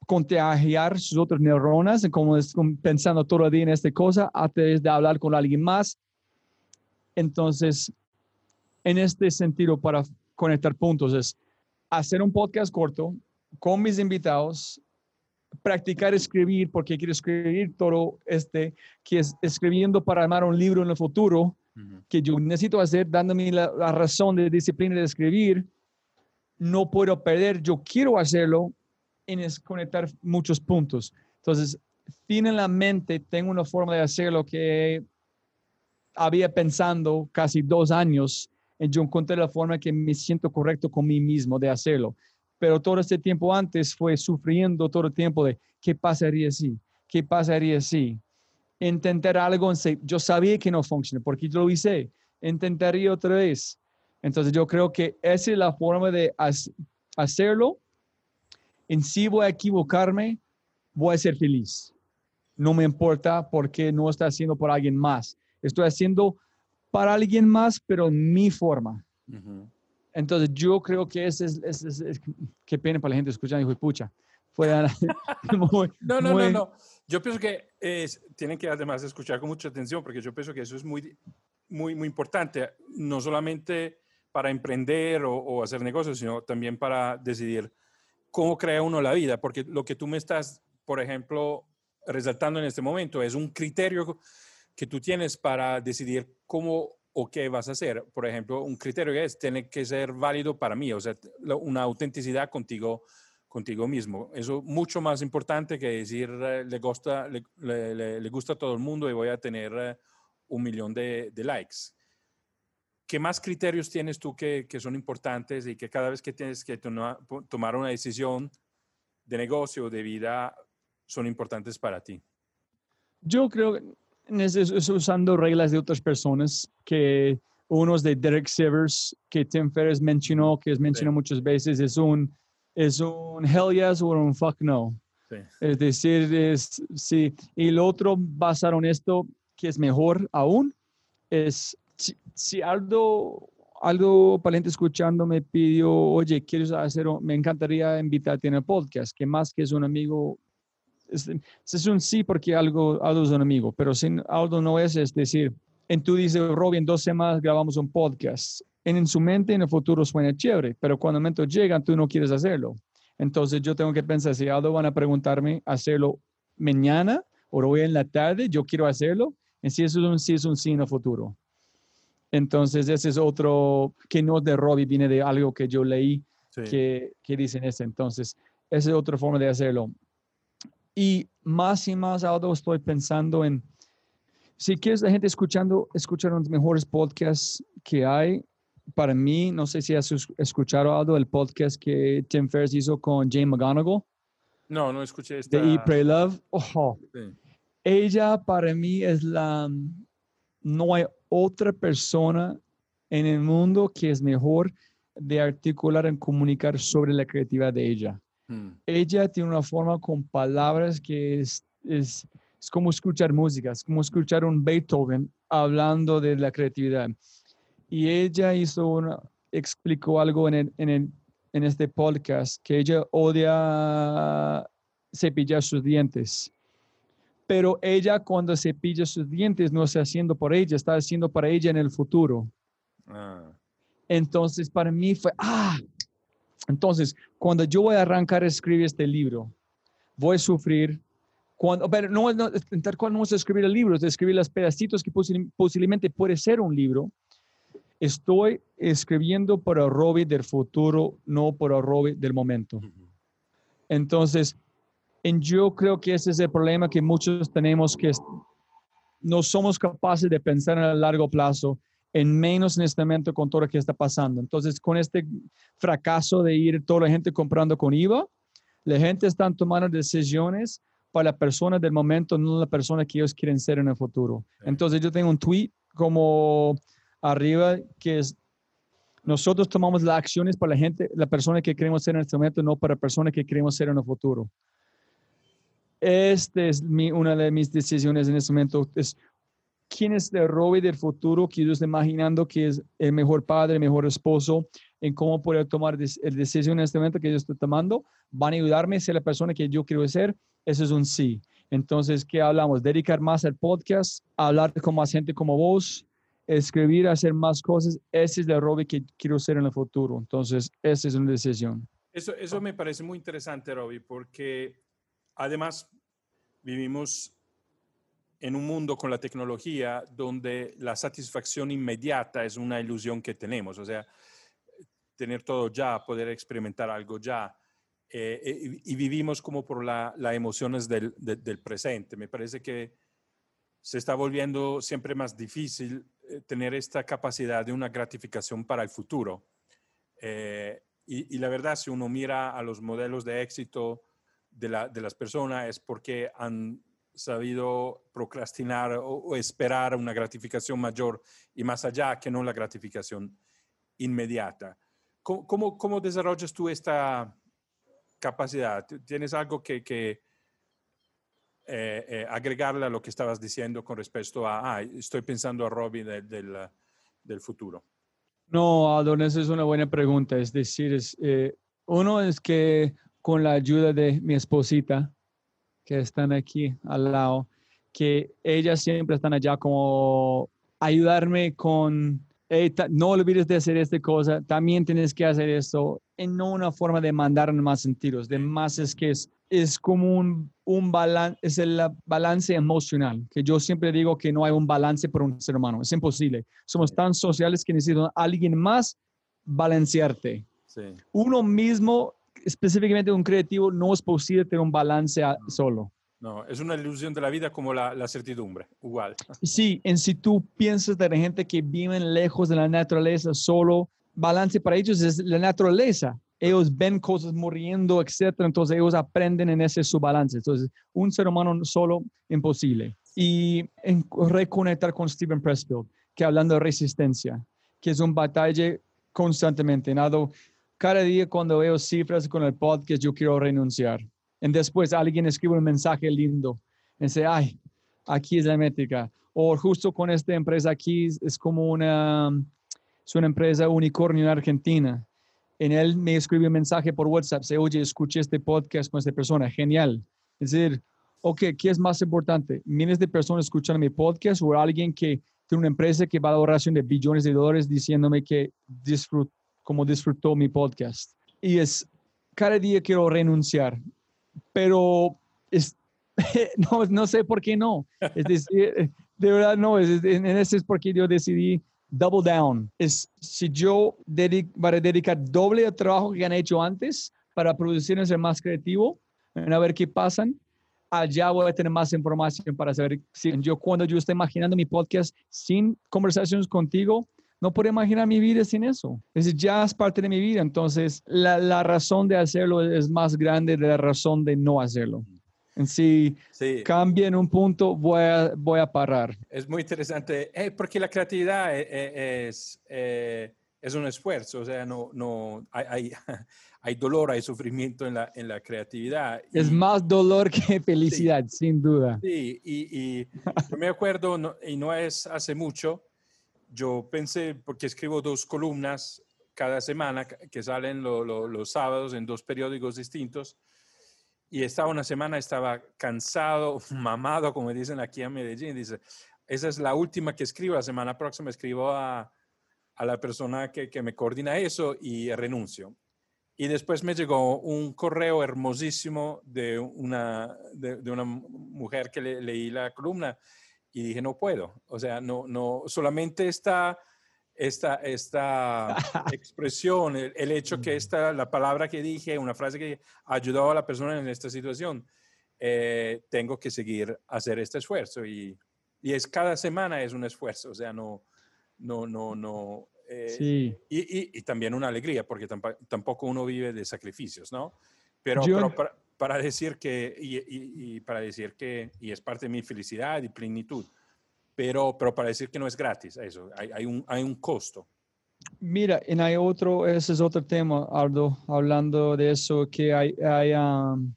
contagiar sus otras neuronas, como pensando todo el día en esta cosa, antes de hablar con alguien más. Entonces, en este sentido, para conectar puntos, es hacer un podcast corto con mis invitados, practicar escribir, porque quiero escribir todo este, que es escribiendo para armar un libro en el futuro, que yo necesito hacer, dándome la, razón de disciplina de escribir, no puedo perder, yo quiero hacerlo, en es conectar muchos puntos. Entonces, fin en la mente, tengo una forma de hacerlo que había pensando casi dos años, y yo encontré la forma que me siento correcto con mí mismo de hacerlo. Pero todo este tiempo antes fue sufriendo todo el tiempo de qué pasaría si, qué pasaría si, intentar algo, yo sabía que no funciona porque yo lo hice, intentaría otra vez. Entonces yo creo que esa es la forma de hacerlo. En sí voy a equivocarme, voy a ser feliz. No me importa porque no está haciendo por alguien más. Estoy haciendo para alguien más, pero en mi forma. Entonces yo creo que ese es, es, qué pena para la gente escuchando, dijo, pucha, fue no, no, no, no. Yo pienso que es, tienen que además escuchar con mucha atención porque yo pienso que eso es muy, muy, muy importante, no solamente para emprender o, hacer negocios, sino también para decidir cómo crea uno la vida, porque lo que tú me estás, por ejemplo, resaltando en este momento es un criterio que tú tienes para decidir cómo o qué vas a hacer. Por ejemplo, un criterio es, tiene que ser válido para mí, o sea, una autenticidad contigo contigo mismo. Eso es mucho más importante que decir eh, le, gusta, le, le, gusta a todo el mundo y voy a tener eh, un millón de, de, likes. ¿Qué más criterios tienes tú que, que, son importantes y que cada vez que tienes que tomar una decisión de negocio o de vida son importantes para ti? Yo creo que es usando reglas de otras personas que unos de Derek Sivers que Tim Ferriss mencionó, que es mencionado muchas veces, es un es un hell yes o un fuck no. Es decir, es, sí. Y el otro, basado en esto, que es mejor aún, es si, algo, algo pariente escuchando me pidió, oye, ¿quieres hacer? Me encantaría invitarte en el podcast, que más que es un amigo, es, es un sí porque algo, algo es un amigo, pero sin algo no es, es decir, en tú dices, Robin, dos semanas grabamos un podcast en, su mente en el futuro suena chévere, pero cuando el momento llega, tú no quieres hacerlo. Entonces yo tengo que pensar, si algo van a preguntarme hacerlo mañana o hoy en la tarde, yo quiero hacerlo, en si eso es un sí, es un sí en el futuro. Entonces ese es otro, que no de Robbie, viene de algo que yo leí que, que dicen eso. Entonces, esa es otra forma de hacerlo. Y más y más algo estoy pensando en, si quieres la gente escuchando, escuchar los mejores podcasts que hay, para mí, no sé si has escuchado algo del podcast que Tim Ferriss hizo con Jane McGonigal. No, no escuché esta. De Eat, Pray, Love. Ella para mí es la... No hay otra persona en el mundo que es mejor de articular en comunicar sobre la creatividad de ella. Hmm. Ella tiene una forma con palabras que es, es, es como escuchar música, es como escuchar un Beethoven hablando de la creatividad y ella hizo una, explicó algo en, el- en, el- en este podcast, que ella odia cepillar sus dientes. Pero ella cuando cepilla sus dientes no está haciendo por ella, está haciendo para ella en el futuro. Ah, Entonces, para mí fue, ah, entonces, cuando yo voy a arrancar a escribir este libro, voy a sufrir, cuando, pero no, no, en tal cual no es escribir el libro, es escribir los pedacitos que posi- posiblemente puede ser un libro. Estoy escribiendo para Robbie del futuro, no para Robbie del momento. Entonces, en yo creo que ese es el problema que muchos tenemos, que no somos capaces de pensar a largo plazo, en menos en este momento con todo lo que está pasando. Entonces, con este fracaso de ir toda la gente comprando con IVA, la gente está tomando decisiones para la persona del momento, no la persona que ellos quieren ser en el futuro. Entonces, yo tengo un tweet como arriba que es nosotros tomamos las acciones para la gente, la persona que queremos ser en este momento, no para la persona que queremos ser en el futuro. Esta es mi, una de mis decisiones en este momento. Es quién es el Robbie del futuro que estoy imaginando que es el mejor padre, el mejor esposo, en cómo poder tomar el decisión en este momento que yo estoy tomando. Van a ayudarme a ser la persona que yo quiero ser. Eso es un sí. Entonces, ¿qué hablamos? Dedicar más al podcast, hablar con más gente como vos, escribir, hacer más cosas. Ese es el Robbie que quiero ser en el futuro. Entonces, esa es una decisión. Eso, eso me parece muy interesante, Robbie, porque además vivimos en un mundo con la tecnología donde la satisfacción inmediata es una ilusión que tenemos, o sea, tener todo ya, poder experimentar algo ya, eh, eh, y, vivimos como por las la emociones del, de- del presente. Me parece que se está volviendo siempre más difícil eh, tener esta capacidad de una gratificación para el futuro. Eh, y, y la verdad, si uno mira a los modelos de éxito de, la- de las personas, es porque han sabido procrastinar o, o esperar una gratificación mayor y más allá que no la gratificación inmediata. ¿Cómo, cómo, cómo desarrollas tú esta capacidad? ¿Tienes algo que, que eh, eh, agregarle a lo que estabas diciendo con respecto a, ah, estoy pensando a Robin del, del, del futuro? No, Adon, esa es una buena pregunta. Es decir, es, eh, uno es que con la ayuda de mi esposita, que están aquí al lado, que ellas siempre están allá como ayudarme con, "Hey, no olvides de hacer esta cosa, también tienes que hacer esto, en no una forma de mandar más sentidos, de más es que es, es como un, un balance, es el balance emocional, que yo siempre digo que no hay un balance por un ser humano, es imposible. Somos tan sociales que necesito a alguien más balancearte. Sí. Uno mismo, específicamente un creativo, no es posible tener un balance a- solo. No, es una ilusión de la vida como la, la certidumbre, igual. Sí, en si tú piensas de la gente que viven lejos de la naturaleza, solo balance para ellos es la naturaleza. Ellos ven cosas muriendo, etcétera, entonces ellos aprenden en ese su balance. Entonces, un ser humano solo, imposible. Y en reconectar con Stephen Pressfield, que hablando de resistencia, que es un batalla constantemente. Nado, cada día cuando veo cifras con el podcast, yo quiero renunciar. Y después alguien escribe un mensaje lindo y dice, ay, aquí es la métrica. O justo con esta empresa aquí es- como una, es una empresa unicornio en Argentina. En él me escribe un mensaje por WhatsApp, dice, oye, escuché este podcast con esta persona, genial. Es decir, ok, ¿qué es más importante? ¿Miles de personas escuchando mi podcast o alguien que tiene una empresa que va a la oración de billones de dólares diciéndome que disfrut, como disfrutó mi podcast? Y es, cada día quiero renunciar, pero es, no, no sé por qué no. Es decir, de verdad no, es, en ese es porque yo decidí double down. Es si yo dedic, para dedicar doble al trabajo que han hecho antes para producir y ser más creativo, a ver qué pasan, allá voy a tener más información para saber si yo cuando yo estoy imaginando mi podcast sin conversaciones contigo, no puedo imaginar mi vida sin eso. Es decir, ya es parte de mi vida. Entonces, la, la razón de hacerlo es más grande de la razón de no hacerlo. Si Sí. cambia en un punto, voy a, voy a parar. Es muy interesante, eh, porque la creatividad eh, eh, es, eh, es un esfuerzo, o sea, no, no, hay, hay, hay dolor, hay sufrimiento en la, en la creatividad. Es Y- más dolor que felicidad, sin duda. Sí, y, y yo me acuerdo, no- y no es hace mucho, yo pensé, porque escribo dos columnas cada semana que salen los sábados en dos periódicos distintos, y estaba una semana, estaba cansado, mamado, como dicen aquí en Medellín, dice, esa es la última que escribo, la semana próxima escribo a, a la persona que, que, me coordina eso y renuncio. Y después me llegó un correo hermosísimo de una, de, de una mujer que le, leí la columna y dije, no puedo. O sea, no, no, solamente esta, esta, esta expresión, el, hecho que esta, la palabra que dije, una frase que ayudó a la persona en esta situación, eh, tengo que seguir hacer este esfuerzo. Y, y es cada semana es un esfuerzo, o sea, no, no, no, no. Eh, sí. Y, y, y, también una alegría, porque tampoco uno vive de sacrificios, ¿no? Pero, Yo- pero para, para decir que, y, y- y para decir que, y es parte de mi felicidad y plenitud, pero, pero para decir que no es gratis, eso, hay, hay, un, hay un costo. Mira, y hay otro, ese es otro tema, Aldo, hablando de eso, que hay, hay um,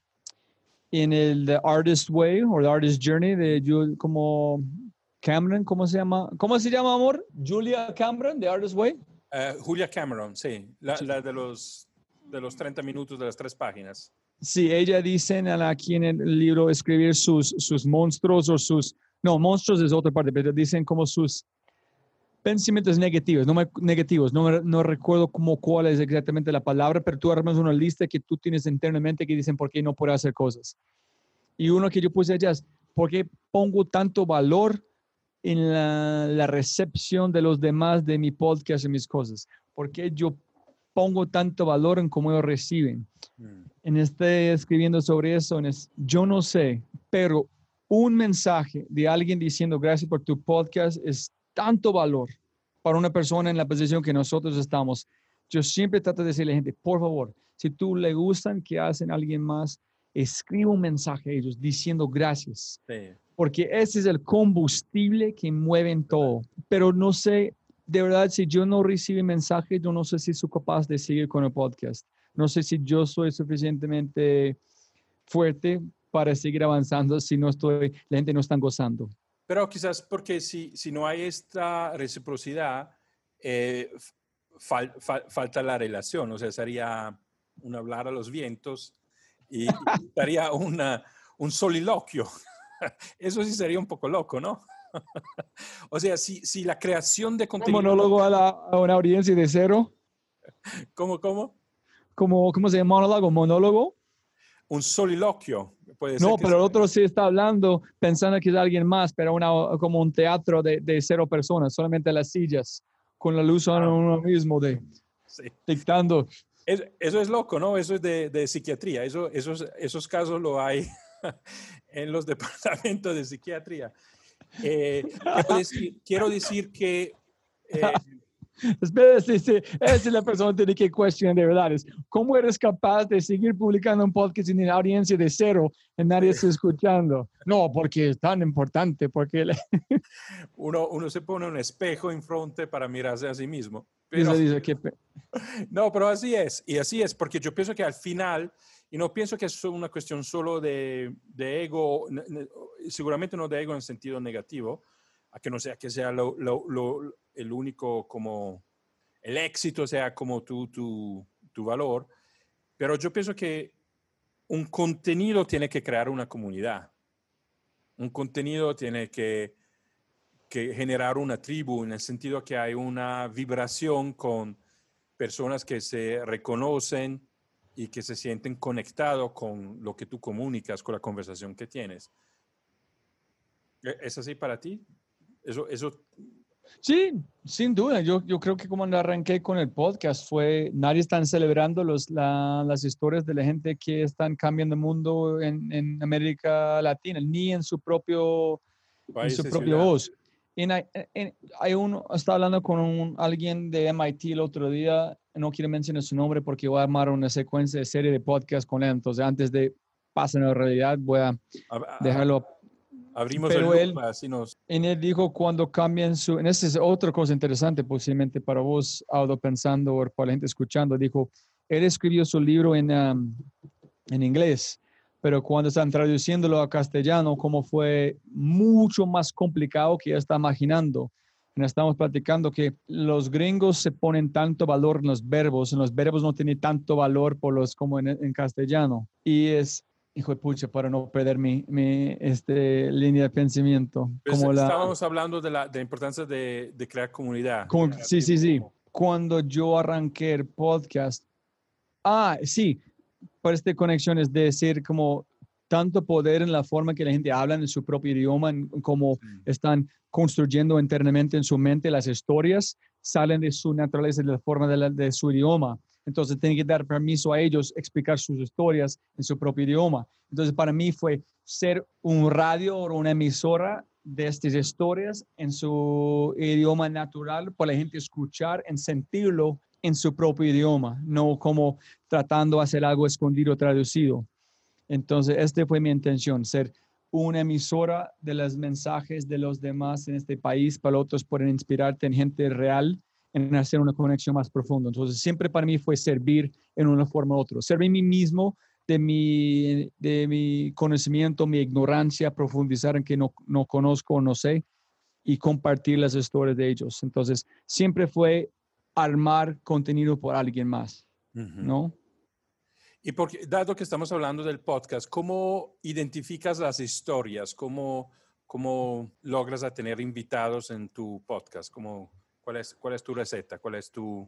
en el The Artist Way o The Artist Journey de Ju- como Cameron, ¿cómo se llama? ¿Cómo se llama, amor? Julia Cameron, The Artist Way. Eh, Julia Cameron, sí, la, Sí. la de, los, de los 30 minutos de las tres páginas. Sí, ella dice en la- aquí en el libro escribir sus, sus monstruos o sus, no, monstruos es otra parte, pero dicen como sus pensamientos negativos, no me- negativos, no, no recuerdo como cuál es exactamente la palabra, pero tú armas una lista que tú tienes internamente que dicen por qué no puedo hacer cosas. Y uno que yo puse allá es, ¿por qué pongo tanto valor en la, la recepción de los demás de mi podcast y mis cosas? ¿Por qué yo pongo tanto valor en cómo ellos reciben? Mm. En este escribiendo sobre eso, en es- yo no sé, pero un mensaje de alguien diciendo gracias por tu podcast es tanto valor para una persona en la posición que nosotros estamos. Yo siempre trato de decirle a la gente, por favor, si tú le gustan que hacen a alguien más, escribe un mensaje a ellos diciendo gracias Sí. porque ese es el combustible que mueve en todo. Pero no sé, de verdad, si yo no recibo mensajes, yo no sé si soy capaz de seguir con el podcast. No sé si yo soy suficientemente fuerte para seguir avanzando si no estoy, la gente no está gozando. Pero quizás porque si, si no hay esta reciprocidad, eh, fal- fal- falta la relación, o sea, sería un hablar a los vientos y, estaría una, un soliloquio. Eso sí sería un poco loco, ¿no? o sea, si, si la creación de Un contenido... monólogo a, la- a una audiencia de cero, ¿Cómo, cómo? Como, ¿cómo se llama monólogo? Monólogo. Un soliloquio. Puede ser No, que pero el otro sí está hablando pensando que es alguien más, pero una, como un teatro de, de cero personas, solamente las sillas, con la luz a Ah. uno mismo, de, Sí. dictando. Es- eso es loco, ¿no? Eso es de, de psiquiatría. Eso, esos, esos casos lo hay en los departamentos de psiquiatría. Eh, quiero, decir, quiero decir que eh, esa es la persona que tiene que cuestionar de verdad. Es, ¿Cómo eres capaz de seguir publicando un podcast sin una audiencia de cero y nadie está escuchando? No, porque es tan importante, porque le- uno, uno se pone un espejo en frente para mirarse a sí mismo. Pero, dice que no, pero así es. Y así es, porque yo pienso que al final, y no pienso que es una cuestión solo de, de ego, seguramente no de ego en sentido negativo, a que no sea que sea lo, lo- lo- el único como el éxito sea como tu, tu, tu valor, pero yo pienso que un contenido tiene que crear una comunidad. Un contenido tiene que, que generar una tribu en el sentido que hay una vibración con personas que se reconocen y que se sienten conectados con lo que tú comunicas, con la conversación que tienes. ¿E- ¿Es así para ti? Eso, eso Sí, sin duda. Yo, yo creo que como arranqué con el podcast fue, nadie está celebrando los, la- las historias de la gente que están cambiando el mundo en, en América Latina, ni en su propio en su propia ciudad. voz. En, hay, en- hay uno, estaba hablando con un- alguien de MIT el otro día, no quiero mencionar su nombre porque voy a armar una secuencia de serie de podcast con él, entonces antes de pasar a la realidad voy a- dejarlo. Abrimos Pero el él- loop, así nos... En él dijo cuando cambian su, en esa es otra cosa interesante posiblemente para vos, Aldo, pensando o para la gente escuchando, dijo, él escribió su libro en, um, en inglés, pero cuando están traduciéndolo a castellano, como fue mucho más complicado que ya está imaginando. Estamos platicando que los gringos se ponen tanto valor en los verbos, en los verbos no tienen tanto valor por los como en, en castellano. Y es, hijo de pucha, para no perder mi, mi este, línea de pensamiento. Pues como la, estábamos hablando de la, de la importancia de, de crear comunidad. como- sí, sí, sí. Cuando yo arranqué el podcast, ah, sí, para esta conexión es de decir como tanto poder en la forma que la gente habla en su propio idioma, en cómo están construyendo internamente en su mente las historias, salen de su naturaleza, de la forma de, la- de su idioma. Entonces, tienen que dar permiso a ellos explicar sus historias en su propio idioma. Entonces, para mí fue ser un radio o una emisora de estas historias en su idioma natural, para la gente escuchar, en sentirlo en su propio idioma, no como tratando de hacer algo escondido traducido. Entonces, esta fue mi intención, ser una emisora de los mensajes de los demás en este país para otros pueden inspirarte en gente real en hacer una conexión más profunda. Entonces, siempre para mí fue servir en una forma u otra. Servir a mí mismo de mi, de mi conocimiento, mi ignorancia, profundizar en que no, no conozco o no sé y compartir las historias de ellos. Entonces, siempre fue armar contenido por alguien más. ¿no? Y porque, dado que estamos hablando del podcast, ¿cómo identificas las historias? ¿Cómo, cómo logras a tener invitados en tu podcast? ¿Cómo, cuál, es, ¿Cuál es tu receta? ¿Cuál es tu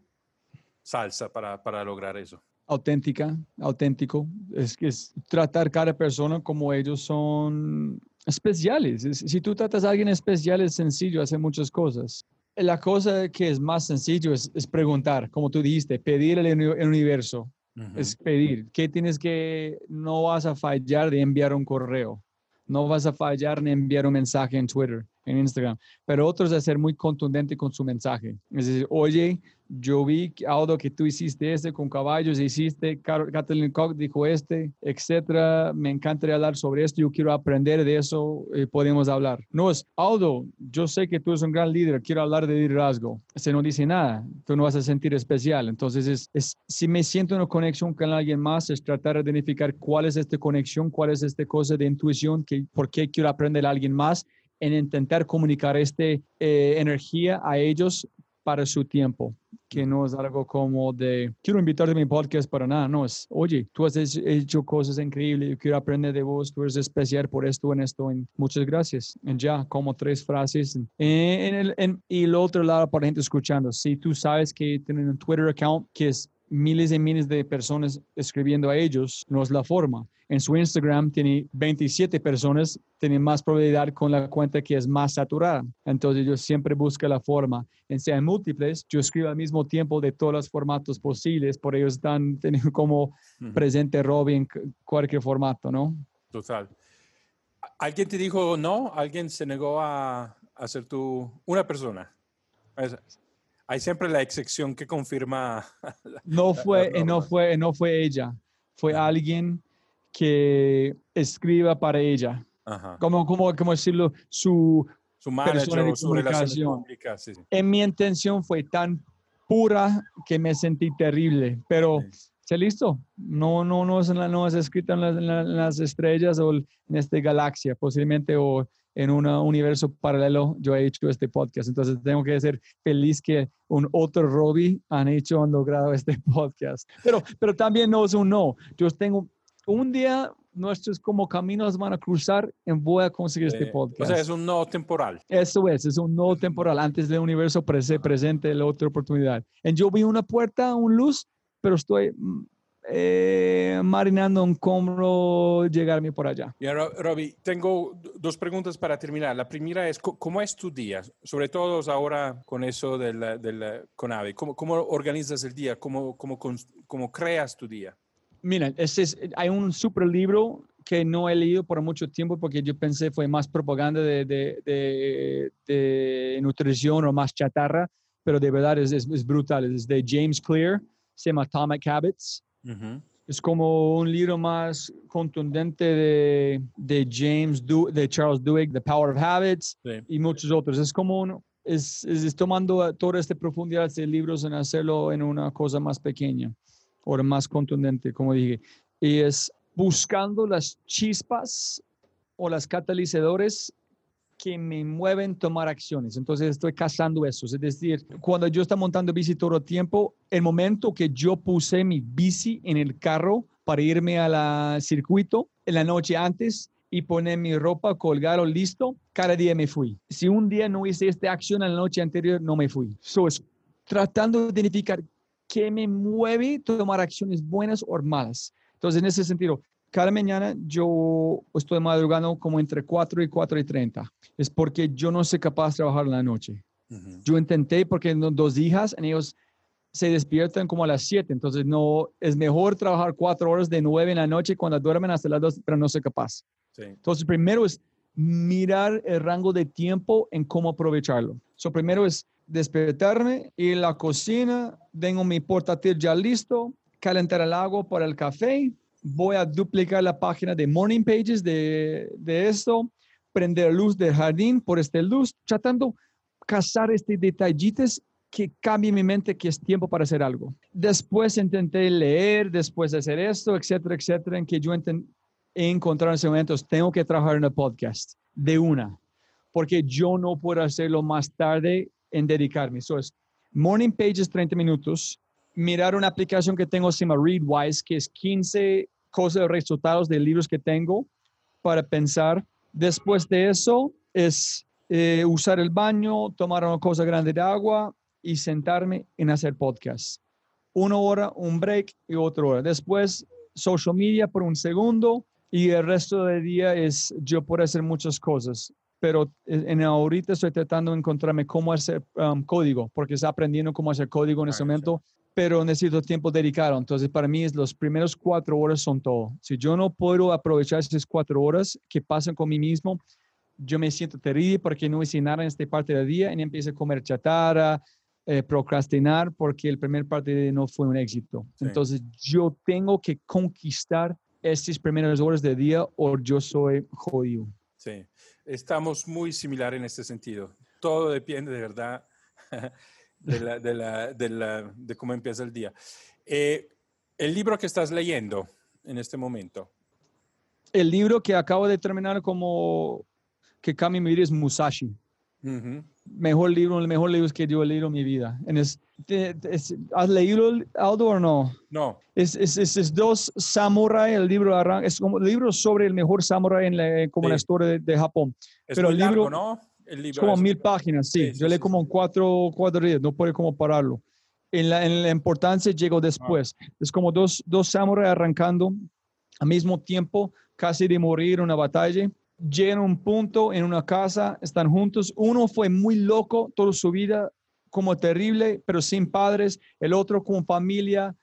salsa para, para lograr eso? auténtica, auténtico. Es es tratar cada persona como ellos son especiales. Es- si tú tratas a alguien especial es sencillo hacer muchas cosas. La cosa que es más sencillo es, es preguntar, como tú dijiste, pedir el, el universo. Ujú. Es pedir. ¿Qué tienes que, no vas a fallar de enviar un correo? No vas a fallar en enviar un mensaje en Twitter, en Instagram. Pero otros de ser muy contundente con su mensaje. Es decir, oye, yo vi, Aldo, que tú hiciste este con caballos, hiciste, Car- Kathleen Koch dijo este, etcétera. Me encantaría hablar sobre esto. Yo quiero aprender de eso. eh, podemos hablar. No es, Aldo, yo sé que tú eres un gran líder. Quiero hablar de liderazgo. Se no dice nada. Tú no vas a sentir especial. Entonces, es, es, si me siento en una conexión con alguien más, es tratar de identificar cuál es esta conexión, cuál es esta cosa de intuición, que, por qué quiero aprender a alguien más en intentar comunicar esta energía a ellos para su tiempo, que no es algo como de, quiero invitarte a mi podcast para nada, no, es, oye, tú has hecho- cosas increíbles, yo quiero aprender de vos, tú eres especial por esto, en esto, en, muchas gracias. En ya, como tres frases. En, en el, en- y el otro lado, para gente escuchando, si tú sabes que tienen un Twitter account que es miles y miles de personas escribiendo a ellos, no es la forma. En su Instagram tiene 27 personas, tiene más probabilidad con la cuenta que es más saturada. Entonces yo siempre busco la forma. En sean múltiples, yo escribo al mismo tiempo de todos los formatos posibles, por ellos están teniendo como Ujú. presente Robin cualquier formato, ¿no? Total. ¿Alguien te dijo no? ¿Alguien se negó a, ser tu... Una persona. Hay siempre la excepción que confirma... No fue, la y no fue, no fue ella, fue Ajá. alguien que escriba para ella. Ajá. Como, como, como decirlo, su, Su manager de o su relación pública. Sí, sí. en mi intención fue tan pura que me sentí terrible, pero Sí. se listo. No, no, no es, la- no es escrito en las, la- en las estrellas o en esta galaxia, posiblemente o en un universo paralelo yo he hecho este podcast. Entonces tengo que ser feliz que un otro Robbie han hecho, han logrado este podcast. Pero, pero también no es un no. Yo tengo un día nuestros como caminos van a cruzar y voy a conseguir este Eh, podcast. o sea, es un no temporal. Eso es, es un no temporal. Antes del universo prese- presente la otra oportunidad. En yo vi una puerta, un luz, pero estoy mm, eh, marinando en cómo llegarme por allá. Y ahora, Robbie, tengo dos preguntas para terminar. La primera es, ¿cómo es tu día? Sobre todo ahora con eso del, del CONAVE. ¿Cómo, ¿Cómo organizas el día? ¿Cómo, cómo, cómo creas tu día? Mira, ese es, hay un super libro que no he leído por mucho tiempo porque yo pensé fue más propaganda de, de, de- de nutrición o más chatarra, pero de verdad es, es, es brutal. Es de James Clear, se llama Atomic Habits. Es como un libro más contundente de, de James, Du- de Charles Duhigg, The Power of Habits Sí. y muchos otros. Es como un, es, es, es tomando toda esta profundidad de libros en hacerlo en una cosa más pequeña o más contundente, como dije. Y es buscando las chispas o las catalizadores que me mueven tomar acciones. Entonces estoy cazando eso. Es decir, cuando yo estoy montando bici todo el tiempo, el momento que yo puse mi bici en el carro para irme al circuito en la noche antes y poner mi ropa, colgar listo, cada día me fui. Si un día no hice esta acción en la noche anterior, no me fui. So, es tratando de identificar qué me mueve tomar acciones buenas o malas. Entonces, en ese sentido, cada mañana yo estoy madrugando como entre 4 y 4 y 30. Es porque yo no soy capaz de trabajar en la noche. Yo intenté porque tengo dos hijas, y ellos se despiertan como a las 7, entonces no, es mejor trabajar cuatro horas de 9 en la noche cuando duermen hasta las 2, pero no soy capaz. Entonces, primero es mirar el rango de tiempo en cómo aprovecharlo. So, primero es despertarme, ir a la cocina, tengo mi portátil ya listo, calentar el agua para el café, voy a duplicar la página de Morning Pages de, de esto, prender luz del jardín por este luz, tratando cazar este detallitos que cambie mi mente que es tiempo para hacer algo. Después intenté leer, después de hacer esto, etcétera, etcétera, en que yo he encontrado en ese momento, tengo que trabajar en el podcast de una, porque yo no puedo hacerlo más tarde en dedicarme. Eso es Morning Pages 30 minutos, mirar una aplicación que tengo se llama Readwise, que es 15 cosas, resultados de libros que tengo para pensar. Después de eso es eh, usar el baño, tomar una cosa grande de agua y sentarme en hacer podcast. Una hora, un break y otra hora. Después social media por un segundo y el resto del día es yo puedo hacer muchas cosas pero en ahorita estoy tratando de encontrarme cómo hacer um, código, porque estoy aprendiendo cómo hacer código en ese momento pero necesito tiempo dedicado. Entonces, para mí, es los primeros cuatro horas son todo. Si yo no puedo aprovechar esas cuatro horas que pasan con mí mismo, yo me siento terrible porque no hice nada en esta parte del día y empiezo a comer chatarra, eh, procrastinar porque el primer parte no fue un éxito. Entonces, yo tengo que conquistar estas primeras horas del día o yo soy jodido. Sí, estamos muy similares en este sentido. Todo depende de verdad de, la, de, la, de, la, de cómo empieza el día. Eh, el libro que estás leyendo en este momento. El libro que acabo de terminar como que cambia mi vida es Musashi. Mejor libro, el mejor libro que yo he leído en mi vida. es, ¿Has leído Aldo o no? No. Es, es, es, dos samurai, el libro es como el libro sobre el mejor samurai en la, como la historia de, Japón. Es Pero el libro, ¿no? es como mil páginas, sí. Yo leí como cuatro, cuatro días, no puede como pararlo. En la, en la importancia llegó después. Ah. Es como dos, dos samuráis arrancando al mismo tiempo, casi de morir en una batalla. Llegan a un punto en una casa, están juntos. Uno fue muy loco toda su vida, como terrible, pero sin padres. El otro con familia,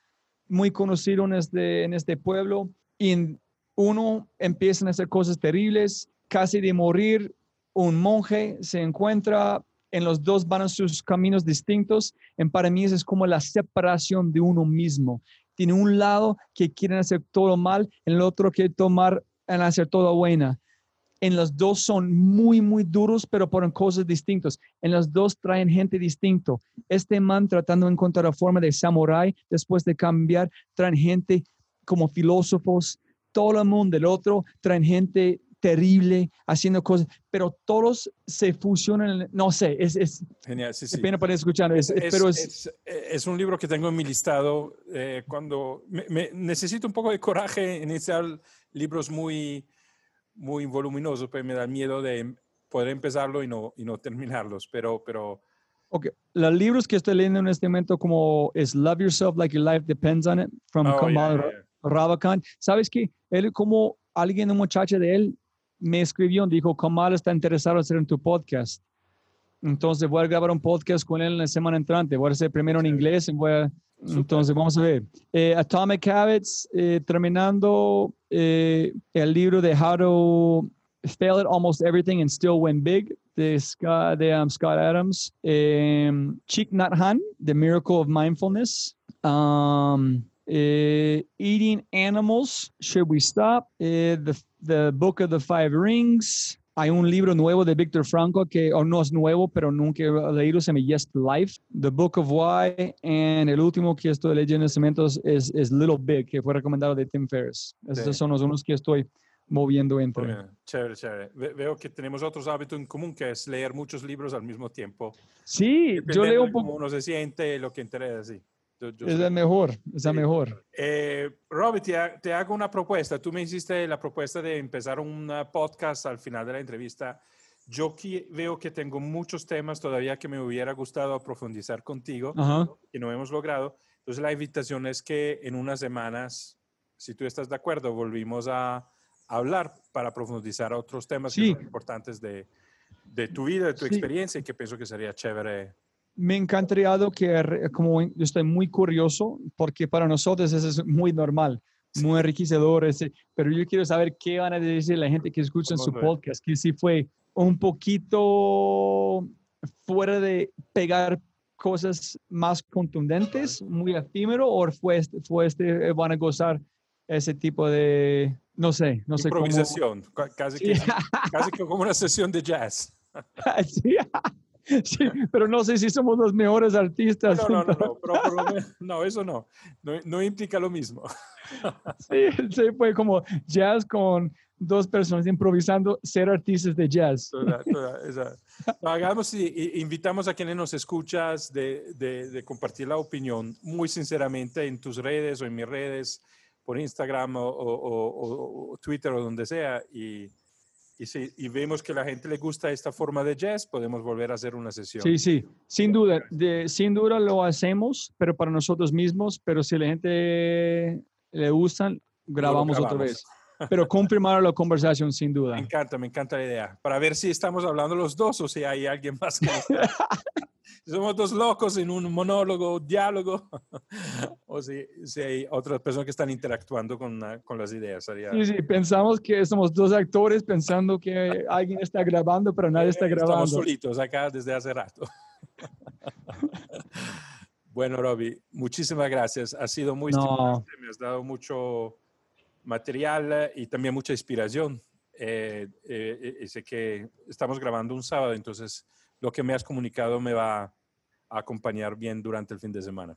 muy conocido en este, en este pueblo. Y uno empieza a hacer cosas terribles, casi de morir, un monje se encuentra en los dos van a sus caminos distintos. En para mí es como la separación de uno mismo. Tiene un lado que quieren hacer todo mal, en el otro que tomar en hacer todo buena. En los dos son muy, muy duros, pero por cosas distintas. En los dos traen gente distinto. Este man tratando de encontrar la forma de samurai, después de cambiar, traen gente como filósofos. Todo el mundo del otro traen gente terrible, haciendo cosas, pero todos se fusionan, no sé, es, es genial, sí, sí. pena para escuchar, es, pero es, es, un libro que tengo en mi listado eh, cuando me, necesito un poco de coraje en iniciar libros muy, muy voluminosos, pero me da miedo de poder empezarlo y no, y no terminarlos, pero... pero Ok, los libros que estoy leyendo en este momento como es Love Yourself Like Your Life Depends on It, from oh, Kamal Ravikant. ¿Sabes que Él como alguien, un muchacho de él, me escribió y dijo, Kamal está interesado en hacer en tu podcast. Entonces voy a grabar un podcast con él en la semana entrante. Voy a hacer primero en inglés voy a, entonces vamos a ver. Eh, Atomic Habits, eh, terminando eh, el libro de How to Fail at Almost Everything and Still Win Big de Scott, de, um, Scott Adams. Chik Nhat The Miracle of Mindfulness. Um, eating Animals, Should We Stop? the The Book of the Five Rings. Hay un libro nuevo de Víctor Franco que o no es nuevo, pero nunca he leído, se llama Yes to Life. The Book of Why. Y el último que estoy leyendo en este momento es, es, Little Big, que fue recomendado de Tim Ferriss. Esos son los unos que estoy moviendo entre. Muy bien, Chévere, chévere. Ve- Veo que tenemos otros hábitos en común, que es leer muchos libros al mismo tiempo. Sí, yo leo un cómo poco. uno se siente, lo que interesa, sí. Yo- yo Es la mejor, es la Sí. mejor. Eh, Robbie, te, ha- te hago una propuesta. Tú me hiciste la propuesta de empezar un podcast al final de la entrevista. Yo veo que tengo muchos temas todavía que me hubiera gustado profundizar contigo, Ajá. que no hemos logrado. Entonces la invitación es que en unas semanas, si tú estás de acuerdo, volvimos a hablar para profundizar otros temas Sí. que son importantes de, de tu vida, de tu Sí. experiencia y que pienso que sería chévere. Me encantaría que, como yo estoy muy curioso, porque para nosotros eso es muy normal, muy enriquecedor, ese- pero yo quiero saber qué van a decir la gente que escucha en su podcast, que si fue un poquito fuera de pegar cosas más contundentes, muy efímero, o fue este, fue este, eh, van a gozar ese tipo de, no sé, no sé cómo. Improvisación, ca- casi, Sí. que, casi que como una sesión de jazz. sí, sí, pero no sé si somos los mejores artistas. No, no, no, no, pero por lo menos- no, eso no. no, no implica lo mismo. Sí, sí, fue como jazz con dos personas improvisando ser artistas de jazz. Toda- toda esa- No, hagamos y, y invitamos a quienes nos escuchas de, de- de compartir la opinión muy sinceramente en tus redes o en mis redes, por Instagram o, o- o- o Twitter o donde sea. Y, y si y vemos que a la gente le gusta esta forma de jazz, podemos volver a hacer una sesión. Sí, sí, sin duda, de- sin duda lo hacemos, pero para nosotros mismos, pero si la gente le gustan, grabamos otra grabamos. vez. Pero confirmar la conversación sin duda. Me encanta, me encanta la idea. Para ver si estamos hablando los dos o si hay alguien más que Somos dos locos en un monólogo, diálogo, o si, si hay otras personas que están interactuando con, con las ideas. Sería, Sí, sí, pensamos que somos dos actores pensando que alguien está grabando, pero nadie está Eh, Estamos grabando. solitos acá desde hace rato. bueno, Robbie, muchísimas gracias. Ha sido muy No. estimulante, me has dado mucho material eh, y también mucha inspiración. Eh, eh, eh, sé que estamos grabando un sábado, entonces lo que me has comunicado me va a acompañar bien durante el fin de semana.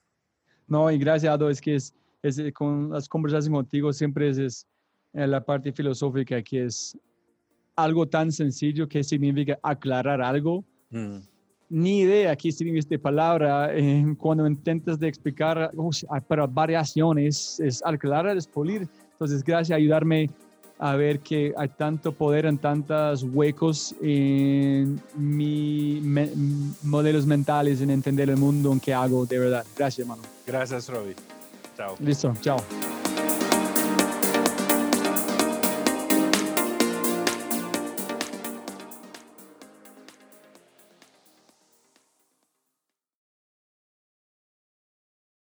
No, y gracias, Ado, es que es, es, eh, con las conversaciones contigo siempre es, es, la parte filosófica que es algo tan sencillo que significa aclarar algo. Mm. Ni idea qué significa esta palabra eh, cuando intentas de explicar, oh, pero variaciones, es aclarar, es pulir. Entonces, gracias a ayudarme a ver que hay tanto poder en tantos huecos en mis modelos mentales, en entender el mundo en que hago de verdad. Gracias, hermano. Gracias, Robbie. Chao. Listo, chao.